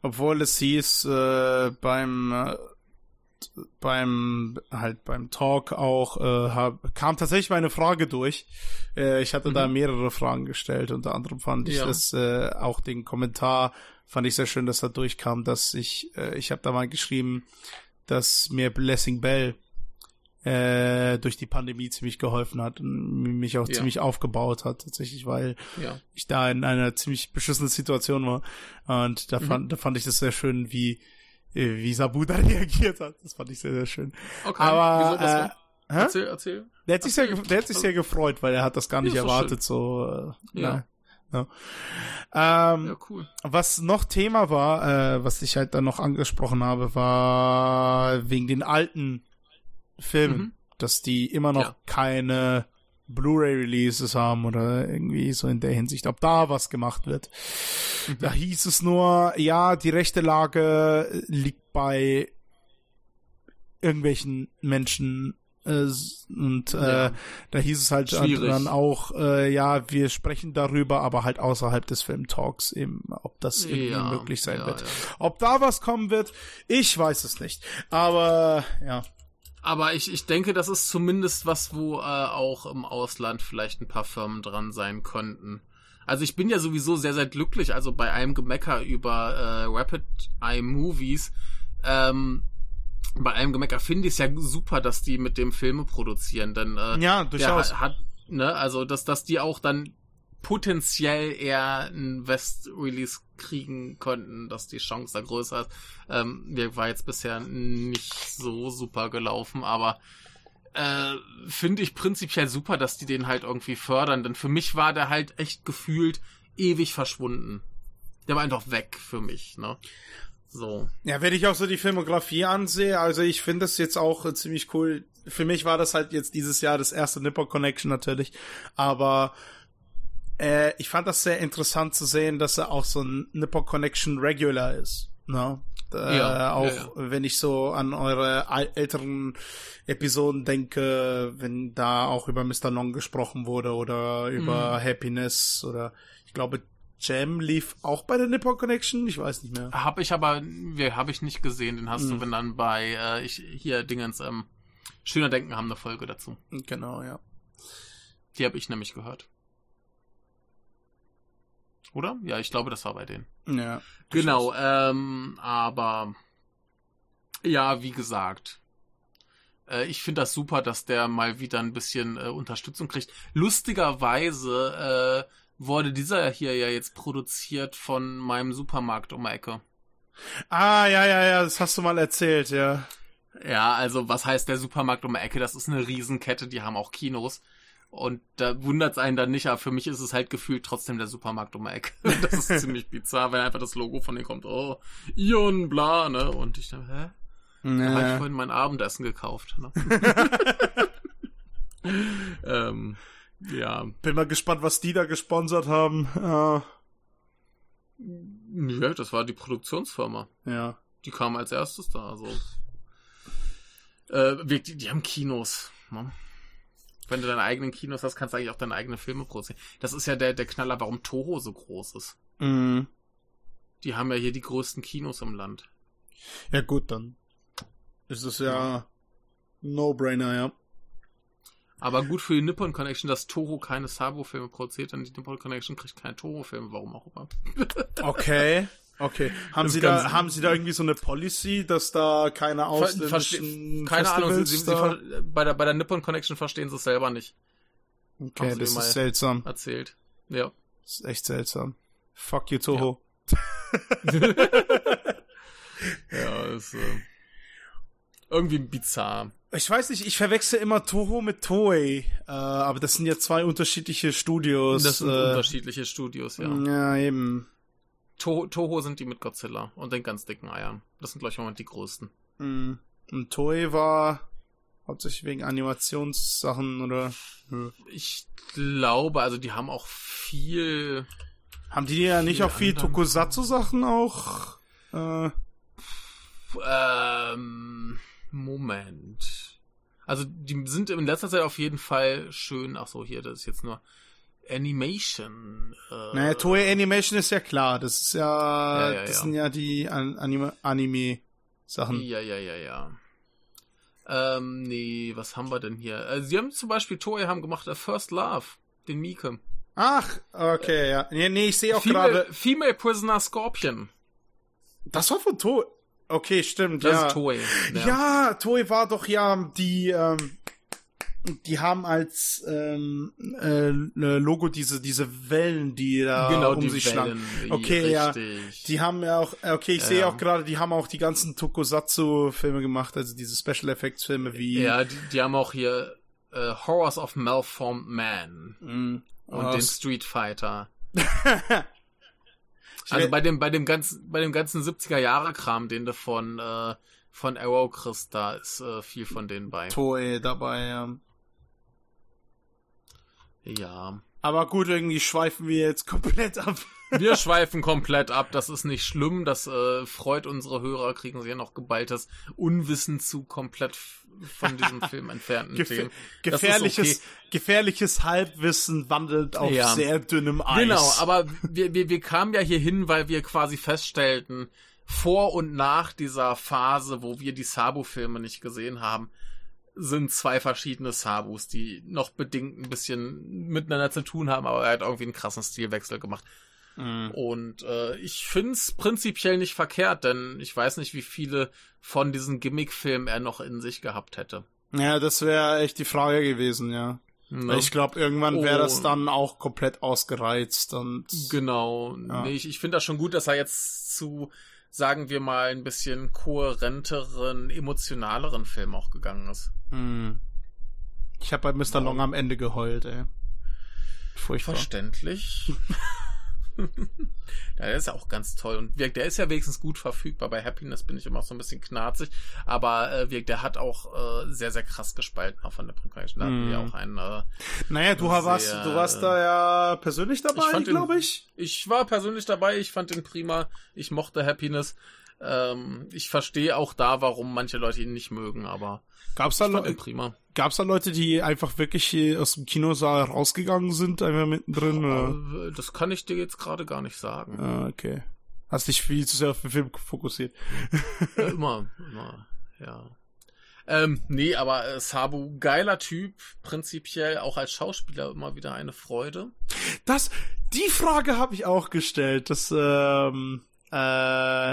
Obwohl es hieß äh, beim äh, beim halt beim Talk auch äh, hab, kam tatsächlich meine Frage durch. Äh, ich hatte da Mhm. mehrere Fragen gestellt. Unter anderem fand ich Ja. das äh, auch den Kommentar fand ich sehr schön, dass da durchkam, dass ich äh, ich habe da mal geschrieben, dass mir Blessing Bell äh, durch die Pandemie ziemlich geholfen hat und mich auch Ja. ziemlich aufgebaut hat tatsächlich, weil Ja. ich da in einer ziemlich beschissenen Situation war. Und da, Mhm. fand, da fand ich das sehr schön, wie, wie Sabu da [LAUGHS] reagiert hat. Das fand ich sehr, sehr schön. Okay, Aber wieso äh, hä? Erzähl, erzähl. der hat sich sehr, erzähl. der hat sich sehr gefreut, weil er hat das gar nicht Ja, erwartet. So, äh, Ja. ja. Ja. Ähm, Ja, cool. Was noch Thema war, äh, was ich halt dann noch angesprochen habe, war wegen den alten Filmen, Mhm. dass die immer noch Ja. keine Blu-ray-Releases haben oder irgendwie so in der Hinsicht, ob da was gemacht wird. Mhm. Da hieß es nur, ja, die rechte Lage liegt bei irgendwelchen Menschen äh, und äh, Ja. da hieß es halt Schwierig. dann auch, äh, ja, wir sprechen darüber, aber halt außerhalb des Filmtalks eben, ob das irgendwie Ja, möglich sein ja, wird. Ob da was kommen wird, ich weiß es nicht. Aber ja. Aber ich, ich denke, das ist zumindest was, wo äh, auch im Ausland vielleicht ein paar Firmen dran sein könnten. Also ich bin ja sowieso sehr, sehr glücklich, also bei einem Gemecker über äh, Rapid Eye Movies, ähm, bei einem Gemecker finde ich es ja super, dass die mit dem Filme produzieren, denn äh, Ja, der durchaus. hat, hat ne, also dass, dass die auch dann potenziell eher ein West-Release kriegen könnten, dass die Chance da größer ist. Ähm, mir war jetzt bisher nicht so super gelaufen, aber äh, finde ich prinzipiell super, dass die den halt irgendwie fördern, denn für mich war der halt echt gefühlt ewig verschwunden. der war einfach weg für mich, ne? So. Ja, wenn ich auch so die Filmografie ansehe, also ich finde das jetzt auch äh, ziemlich cool. Für mich war das halt jetzt dieses Jahr das erste Nippon Connection natürlich, aber äh, ich fand das sehr interessant zu sehen, dass er auch so ein Nippon Connection Regular ist. Ne? Äh, Ja, auch ja, ja. wenn ich so an eure älteren Episoden denke, wenn da auch über Mr. Long gesprochen wurde oder über Mhm. Happiness oder ich glaube Jam lief auch bei der Nippon Connection, ich weiß nicht mehr. Hab ich aber, habe ich nicht gesehen. Den hast Hm. du, wenn dann bei, äh, ich, hier, Dingens, ähm, Schöner Denken haben eine Folge dazu. Genau, ja. Die habe ich nämlich gehört. Oder? Ja, ich glaube, das war bei denen. Ja. Genau, ähm, aber ja, wie gesagt, äh, ich finde das super, dass der mal wieder ein bisschen äh, Unterstützung kriegt. Lustigerweise äh, wurde dieser hier ja jetzt produziert von meinem Supermarkt um die Ecke. Ah, ja, ja, ja, das hast du mal erzählt, ja. Ja, also was heißt der Supermarkt um die Ecke? Das ist eine Riesenkette, die haben auch Kinos. Und da wundert's einen dann nicht, aber für mich ist es halt gefühlt trotzdem der Supermarkt um die Ecke. [LAUGHS] Das ist [LAUGHS] ziemlich bizarr, wenn einfach das Logo von denen kommt, oh, Ion, bla, ne? Und ich dachte, hä? Da habe ich vorhin mein Abendessen gekauft. Ne? [LAUGHS] ähm, ja. Bin mal gespannt, was die da gesponsert haben. Ja. ja, das war die Produktionsfirma. ja. Die kam als erstes da. Also. Äh, wir- die, die haben Kinos. Ne? Wenn du deine eigenen Kinos hast, kannst du eigentlich auch deine eigenen Filme produzieren. Das ist ja der, der Knaller, warum Toho so groß ist. Mhm. Die haben ja hier die größten Kinos im Land. Ja, gut, dann ist es ja No-Brainer, ja. Aber gut für die Nippon Connection, dass Toho keine Sabo-Filme produziert, denn die Nippon Connection kriegt keine Toho-Filme, warum auch immer. [LAUGHS] Okay. Okay. Haben Sie da, haben Sie da irgendwie so eine Policy, dass da keine ausländischen keine Ahnung, sie, Festivals sie, sie, ver- bei, der, bei der Nippon Connection verstehen sie es selber nicht Okay, haben sie das ist seltsam. erzählt. Ja. Das ist echt seltsam. Fuck you, Toho. [LAUGHS] Ja, ist äh, irgendwie bizarr. Ich weiß nicht, ich verwechsel immer Toho mit Toei, äh, aber das sind ja zwei unterschiedliche Studios. Das sind äh, unterschiedliche Studios, ja. Ja, eben. To Toho sind die mit Godzilla und den ganz dicken Eiern. Das sind, glaube ich, im Moment die größten. Mhm. Und Toei war hauptsächlich wegen Animationssachen oder Hm. Ich glaube, also die haben auch viel. haben die ja nicht auch viel Tokusatsu-Sachen auch? Äh, Ähm, Moment. Also die sind in letzter Zeit auf jeden Fall schön. Ach so, hier, das ist jetzt nur Animation. Äh, naja, Toei Animation ist ja klar. Das ist ja, Ja, ja, das ja. sind ja die An Anime- Anime-Sachen. Ja, ja, ja, ja. Ähm, nee, was haben wir denn hier? Äh, sie haben zum Beispiel, Toei haben gemacht äh, First Love, den Mieke. Ach, okay, ja. Nee, nee ich sehe auch gerade. Female Prisoner Scorpion. Das war von Toei. Okay, stimmt, Das ja. ist Toei. Ja. Toei war doch ja die, ähm, die haben als ähm, äh, Logo diese diese Wellen, die da genau, um die sich schlagen. Okay, ja. richtig. Die haben ja auch, äh, okay, ich Ja, sehe auch gerade, die haben auch die ganzen Tokusatsu-Filme gemacht, also diese Special Effects-Filme wie. Ja, die, die haben auch hier äh, Horrors of Malformed Man Mm. und Oh, den Street Fighter. [LAUGHS] Also bei dem, bei dem ganzen, bei dem ganzen 70er Jahre Kram, den du von, äh, von Arrow kriegst, da ist äh, viel von denen bei. Toei dabei, ja. Ja. Aber gut, irgendwie schweifen wir jetzt komplett ab. Wir [LAUGHS] schweifen komplett ab, das ist nicht schlimm, das äh, freut unsere Hörer, kriegen sie ja noch geballtes Unwissen zu komplett von diesem [LAUGHS] Film entfernten Gef Themen. gefährliches, gefährliches Halbwissen wandelt auf Ja. sehr dünnem Eis. Genau, aber wir, wir, wir kamen ja hier hin, weil wir quasi feststellten, vor und nach dieser Phase, wo wir die Sabu-Filme nicht gesehen haben, sind zwei verschiedene Sabus, die noch bedingt ein bisschen miteinander zu tun haben, aber er hat irgendwie einen krassen Stilwechsel gemacht. Mhm. Und äh, ich find's prinzipiell nicht verkehrt, denn ich weiß nicht, wie viele von diesen Gimmick-Filmen er noch in sich gehabt hätte. Ja, das wäre echt die Frage gewesen, ja. Ne? Ich glaube, irgendwann wäre das Oh. dann auch komplett ausgereizt und Genau. Ja. Nee, ich, ich finde das schon gut, dass er jetzt zu, sagen wir mal, ein bisschen kohärenteren, emotionaleren Film auch gegangen ist. Hm. ich habe bei Mr. Long am Ende geheult, ey. Furchtbar. Verständlich. [LAUGHS] ja, der ist ja auch ganz toll. Und der ist ja wenigstens gut verfügbar. Bei Happiness bin ich immer so ein bisschen knarzig. Aber äh, der hat auch äh, sehr, sehr krass gespalten, auch von der Programmation. Da hatten wir Mm. auch einen. Äh, Naja, du Sehr, warst, du warst da ja persönlich dabei, glaube ich. ich war persönlich dabei, ich fand ihn prima. Ich mochte Happiness. Ähm, ich verstehe auch da, warum manche Leute ihn nicht mögen, aber Gab's da, ich fand Prima. gab's da Leute, die einfach wirklich aus dem Kinosaal rausgegangen sind, einfach mittendrin? Oder? Äh, Das kann ich dir jetzt gerade gar nicht sagen. Ah, okay. Hast dich viel zu sehr auf den Film fokussiert. Äh, immer, immer, ja. Ähm, nee, aber äh, Sabu, geiler Typ, prinzipiell auch als Schauspieler immer wieder eine Freude. Das, die Frage habe ich auch gestellt, dass, ähm, äh,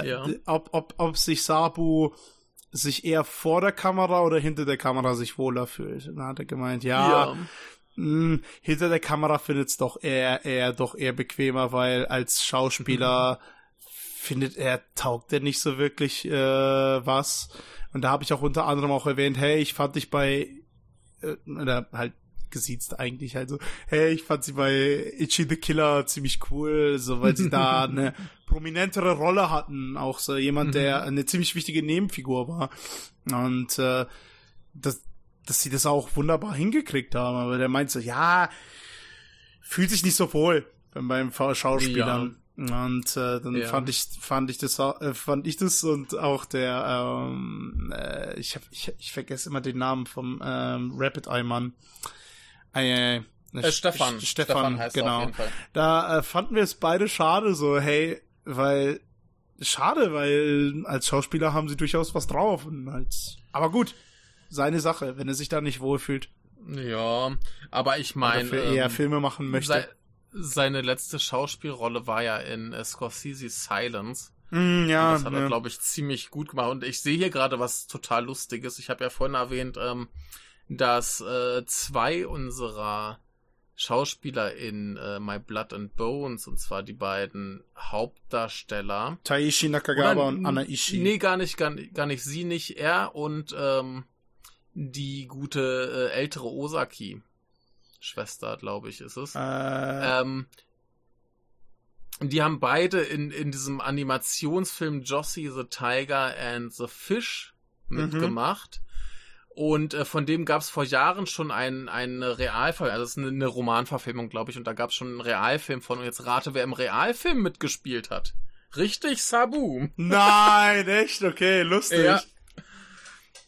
Ja. ob, ob, ob sich Sabu sich eher vor der Kamera oder hinter der Kamera sich wohler fühlt. Und dann hat er gemeint, ja, mh, hinter der Kamera findet's doch eher, eher, doch eher bequemer, weil als Schauspieler findet er, taugt er nicht so wirklich, äh, was. Und da habe ich auch unter anderem auch erwähnt, hey, ich fand dich bei, äh, oder halt gesiezt eigentlich halt so, hey, ich fand sie bei Itchy the Killer ziemlich cool, so weil sie da [LAUGHS] eine prominentere Rolle hatten, auch so jemand, der eine ziemlich wichtige Nebenfigur war. Und äh, das, dass sie das auch wunderbar hingekriegt haben, aber der meint so, ja, fühlt sich nicht so wohl beim, Schauspielern. Und äh, dann Ja. fand ich fand ich das äh, fand ich das und auch der ähm, äh, ich hab, ich, ich vergesse immer den Namen vom ähm, Rapid Eye Mann. Äh, Äh, Stefan. Stefan, heißt er genau. auf jeden Fall. Da äh, fanden wir es beide schade, so, hey, weil, schade, weil als Schauspieler haben sie durchaus was drauf. Und als, aber gut, seine Sache, wenn er sich da nicht wohlfühlt, Ja, aber ich meine, für eher Filme machen möchte. sei, seine letzte Schauspielrolle war ja in äh, Scorsese's Silence. Mm, ja, das hat er, ja. glaube ich, ziemlich gut gemacht. Und ich sehe hier gerade was total Lustiges. Ich habe ja vorhin erwähnt, ähm, dass äh, zwei unserer Schauspieler in äh, My Blood and Bones, und zwar die beiden Hauptdarsteller, Taishi Nakagawa Oder- und Anaishi. Nee, gar nicht, gar, nicht- gar nicht sie nicht, er und ähm, die gute äh, ältere Osaki. Schwester, glaube ich, ist es. Äh, Ähm, die haben beide in, in diesem Animationsfilm Jossie the Tiger and the Fish Mhm. Und äh, von dem gab es vor Jahren schon einen, einen Realfilm, also es ist eine, eine Romanverfilmung, glaube ich, und da gab es schon einen Realfilm von. Und jetzt rate, wer im Realfilm mitgespielt hat. Richtig, Sabu. Nein, echt? Okay, lustig. Ja.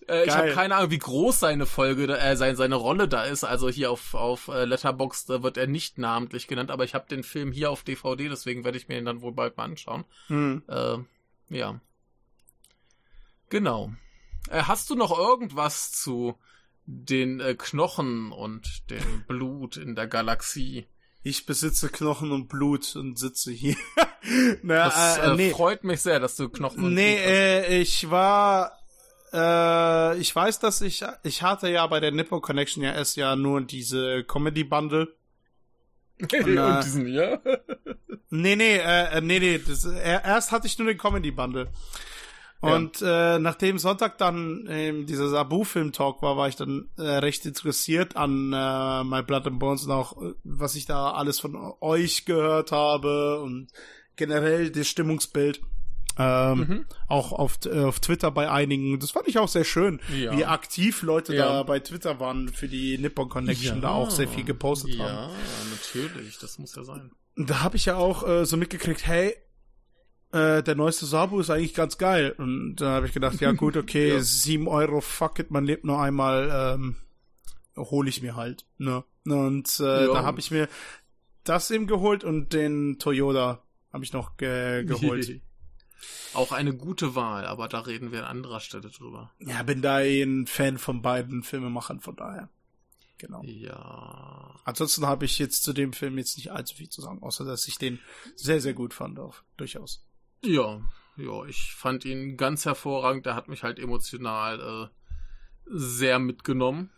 Äh, ich habe keine Ahnung, wie groß seine Folge, äh, seine, seine Rolle da ist. Also hier auf, auf äh, Letterboxd äh, wird er nicht namentlich genannt, aber ich habe den Film hier auf DVD, deswegen werde ich mir ihn dann wohl bald mal anschauen. Hm. Äh, ja. Genau. Äh, hast du noch irgendwas zu den äh, Knochen und dem Blut in der Galaxie? Ich besitze Knochen und Blut und sitze hier. [LAUGHS] Na, Das äh, äh, nee. freut mich sehr, dass du Knochen und Nee, Blut hast. äh, ich war, äh, ich weiß, dass ich, ich hatte ja bei der Nippo Connection ja erst ja nur diese Comedy Bundle. [LAUGHS] und äh, diesen, ja? [LAUGHS] Nee, nee, äh, äh, nee, nee, das, erst hatte ich nur den Comedy Bundle. Und äh, nachdem Sonntag dann ähm, dieser Sabu-Film-Talk war, war ich dann äh, recht interessiert an äh, My Blood and Bones und auch, äh, was ich da alles von euch gehört habe und generell das Stimmungsbild. Ähm, Mhm. Auch auf, äh, auf Twitter bei einigen. Das fand ich auch sehr schön, Ja. wie aktiv Leute Ja. da bei Twitter waren für die Nippon Connection, da auch sehr viel gepostet haben. Ja, natürlich, das muss ja sein. Da habe ich ja auch äh, so mitgekriegt, hey, äh, der neueste Sabu ist eigentlich ganz geil. Und dann habe ich gedacht, ja gut, [LAUGHS] okay, Ja. sieben Euro, fuck it, man lebt nur einmal, ähm, hole ich mir halt. Ne? Und äh, Ja. da habe ich mir das eben geholt und den Toyota habe ich noch ge geholt. [LAUGHS] Auch eine gute Wahl, aber da reden wir an anderer Stelle drüber. ja, bin da ein Fan von beiden Filmemachern, von daher. Genau. Ja. Ansonsten habe ich jetzt zu dem Film jetzt nicht allzu viel zu sagen, außer dass ich den sehr, sehr gut fand, auch durchaus. Ja, ja, ich fand ihn ganz hervorragend. Der hat mich halt emotional äh, sehr mitgenommen.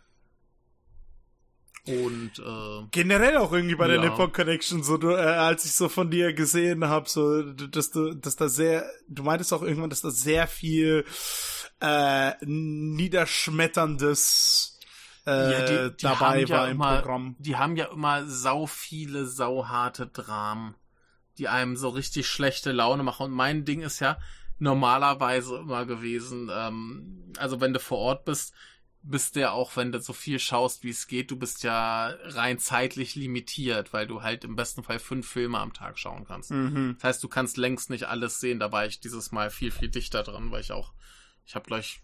Und äh, generell auch irgendwie bei der Ja. Nippon Connection so du, äh, als ich so von dir gesehen habe so dass du dass da sehr du meintest auch irgendwann dass da sehr viel äh, niederschmetterndes äh, ja, die, die dabei haben ja war im immer, Programm Die haben ja immer sau viele sauharte Dramen, die einem so richtig schlechte Laune machen. Und mein Ding ist ja normalerweise immer gewesen, ähm, also wenn du vor Ort bist, bist du ja auch, wenn du so viel schaust, wie es geht, du bist ja rein zeitlich limitiert, weil du halt im besten Fall fünf Filme am Tag schauen kannst. Mhm. Das heißt, du kannst längst nicht alles sehen. Da war ich dieses Mal viel, viel dichter dran, weil ich auch, ich habe gleich,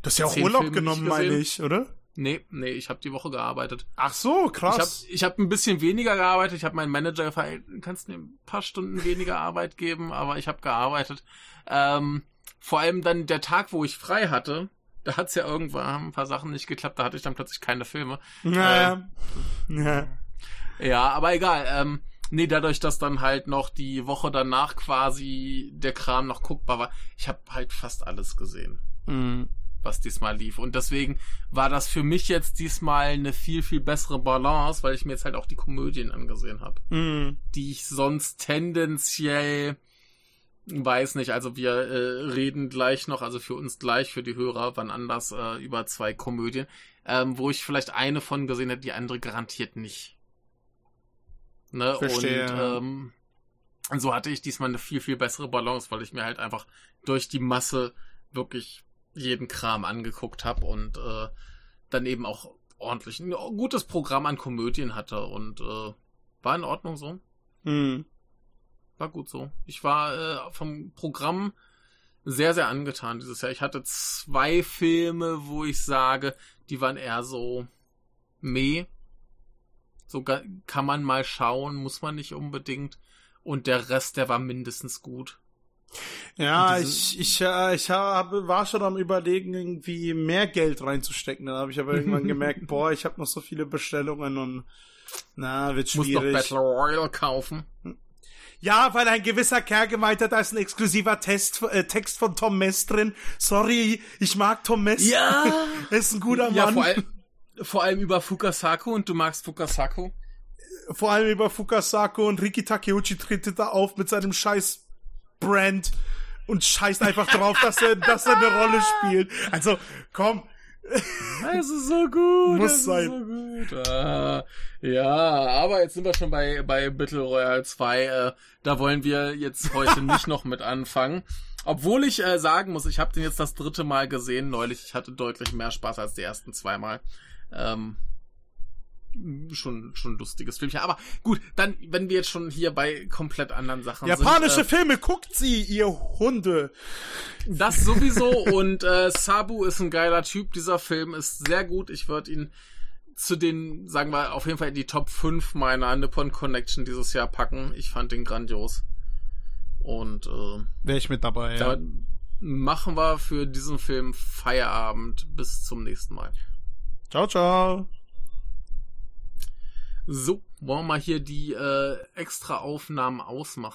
Du hast ja auch Urlaub Filme genommen, meine ich, oder? Nee, nee, ich habe die Woche gearbeitet. Ach so, Ich habe krass. ich hab ein bisschen weniger gearbeitet. Ich habe meinen Manager gefragt, kannst du mir ein paar Stunden weniger Arbeit geben? Aber ich habe gearbeitet. Ähm, vor allem dann der Tag, wo ich frei hatte, da hat's ja irgendwann ein paar Sachen nicht geklappt. Da hatte ich dann plötzlich keine Filme. Ja. ja. Ja, aber egal. Ähm, nee, dadurch, dass dann halt noch die Woche danach quasi der Kram noch guckbar war, ich habe halt fast alles gesehen, Mhm. Was diesmal lief. Und deswegen war das für mich jetzt diesmal eine viel, viel bessere Balance, weil ich mir jetzt halt auch die Komödien angesehen habe, Mhm. die ich sonst tendenziell weiß nicht, also wir äh, reden gleich noch, also für uns gleich, für die Hörer, wann anders äh, über zwei Komödien, ähm, wo ich vielleicht eine von gesehen hätte, die andere garantiert nicht. Ne? Verstehe. Und ähm, und so hatte ich diesmal eine viel, viel bessere Balance, weil ich mir halt einfach durch die Masse wirklich jeden Kram angeguckt habe und äh, dann eben auch ordentlich ein gutes Programm an Komödien hatte und äh, war in Ordnung so. Mhm. War gut so. Ich war äh, vom Programm sehr, sehr angetan dieses Jahr. Ich hatte zwei Filme, wo ich sage, die waren eher so meh. So kann man mal schauen, muss man nicht unbedingt. Und der Rest, der war mindestens gut. Ja, ich, ich, äh, ich habe, war schon am überlegen, irgendwie mehr Geld reinzustecken. Dann habe ich aber irgendwann [LAUGHS] gemerkt, boah, ich habe noch so viele Bestellungen und na, wird Muss noch schwierig. Battle Royale kaufen. Ja, weil ein gewisser Kerl gemeint hat, da ist ein exklusiver Test, äh, Text von Tom Mess drin. Sorry, ich mag Tom Mess. Ja! [LAUGHS] Er ist ein guter Ja, Mann. vor allem, vor allem über Fukasaku und du magst Fukasaku. vor allem über Fukasako und Riki Takeuchi tritt da auf mit seinem scheiß Brand und scheißt einfach drauf, dass er, dass er eine Rolle spielt. Also, komm. Es ist so gut. Muss es sein. Ist so gut. Ah, ja, aber jetzt sind wir schon bei, bei Battle Royale 2. Äh, da wollen wir jetzt heute nicht noch mit anfangen. Obwohl ich äh, sagen muss, ich habe den jetzt das dritte Mal gesehen neulich. Ich hatte deutlich mehr Spaß als die ersten zweimal. Ähm, schon schon ein lustiges Filmchen. Aber gut, dann, wenn wir jetzt schon hier bei komplett anderen Sachen Japanische sind. Äh, Filme, guckt sie, ihr Hunde. das sowieso. Und äh, Sabu ist ein geiler Typ. Dieser Film ist sehr gut. Ich würde ihn zu den, sagen wir, auf jeden Fall in die Top 5 meiner Nippon Connection dieses Jahr packen. Ich fand den grandios. Und äh, Wäre ich mit dabei, da machen wir für diesen Film Feierabend. Bis zum nächsten Mal. Ciao, ciao. So, wollen wir mal hier die äh, extra Aufnahmen ausmachen.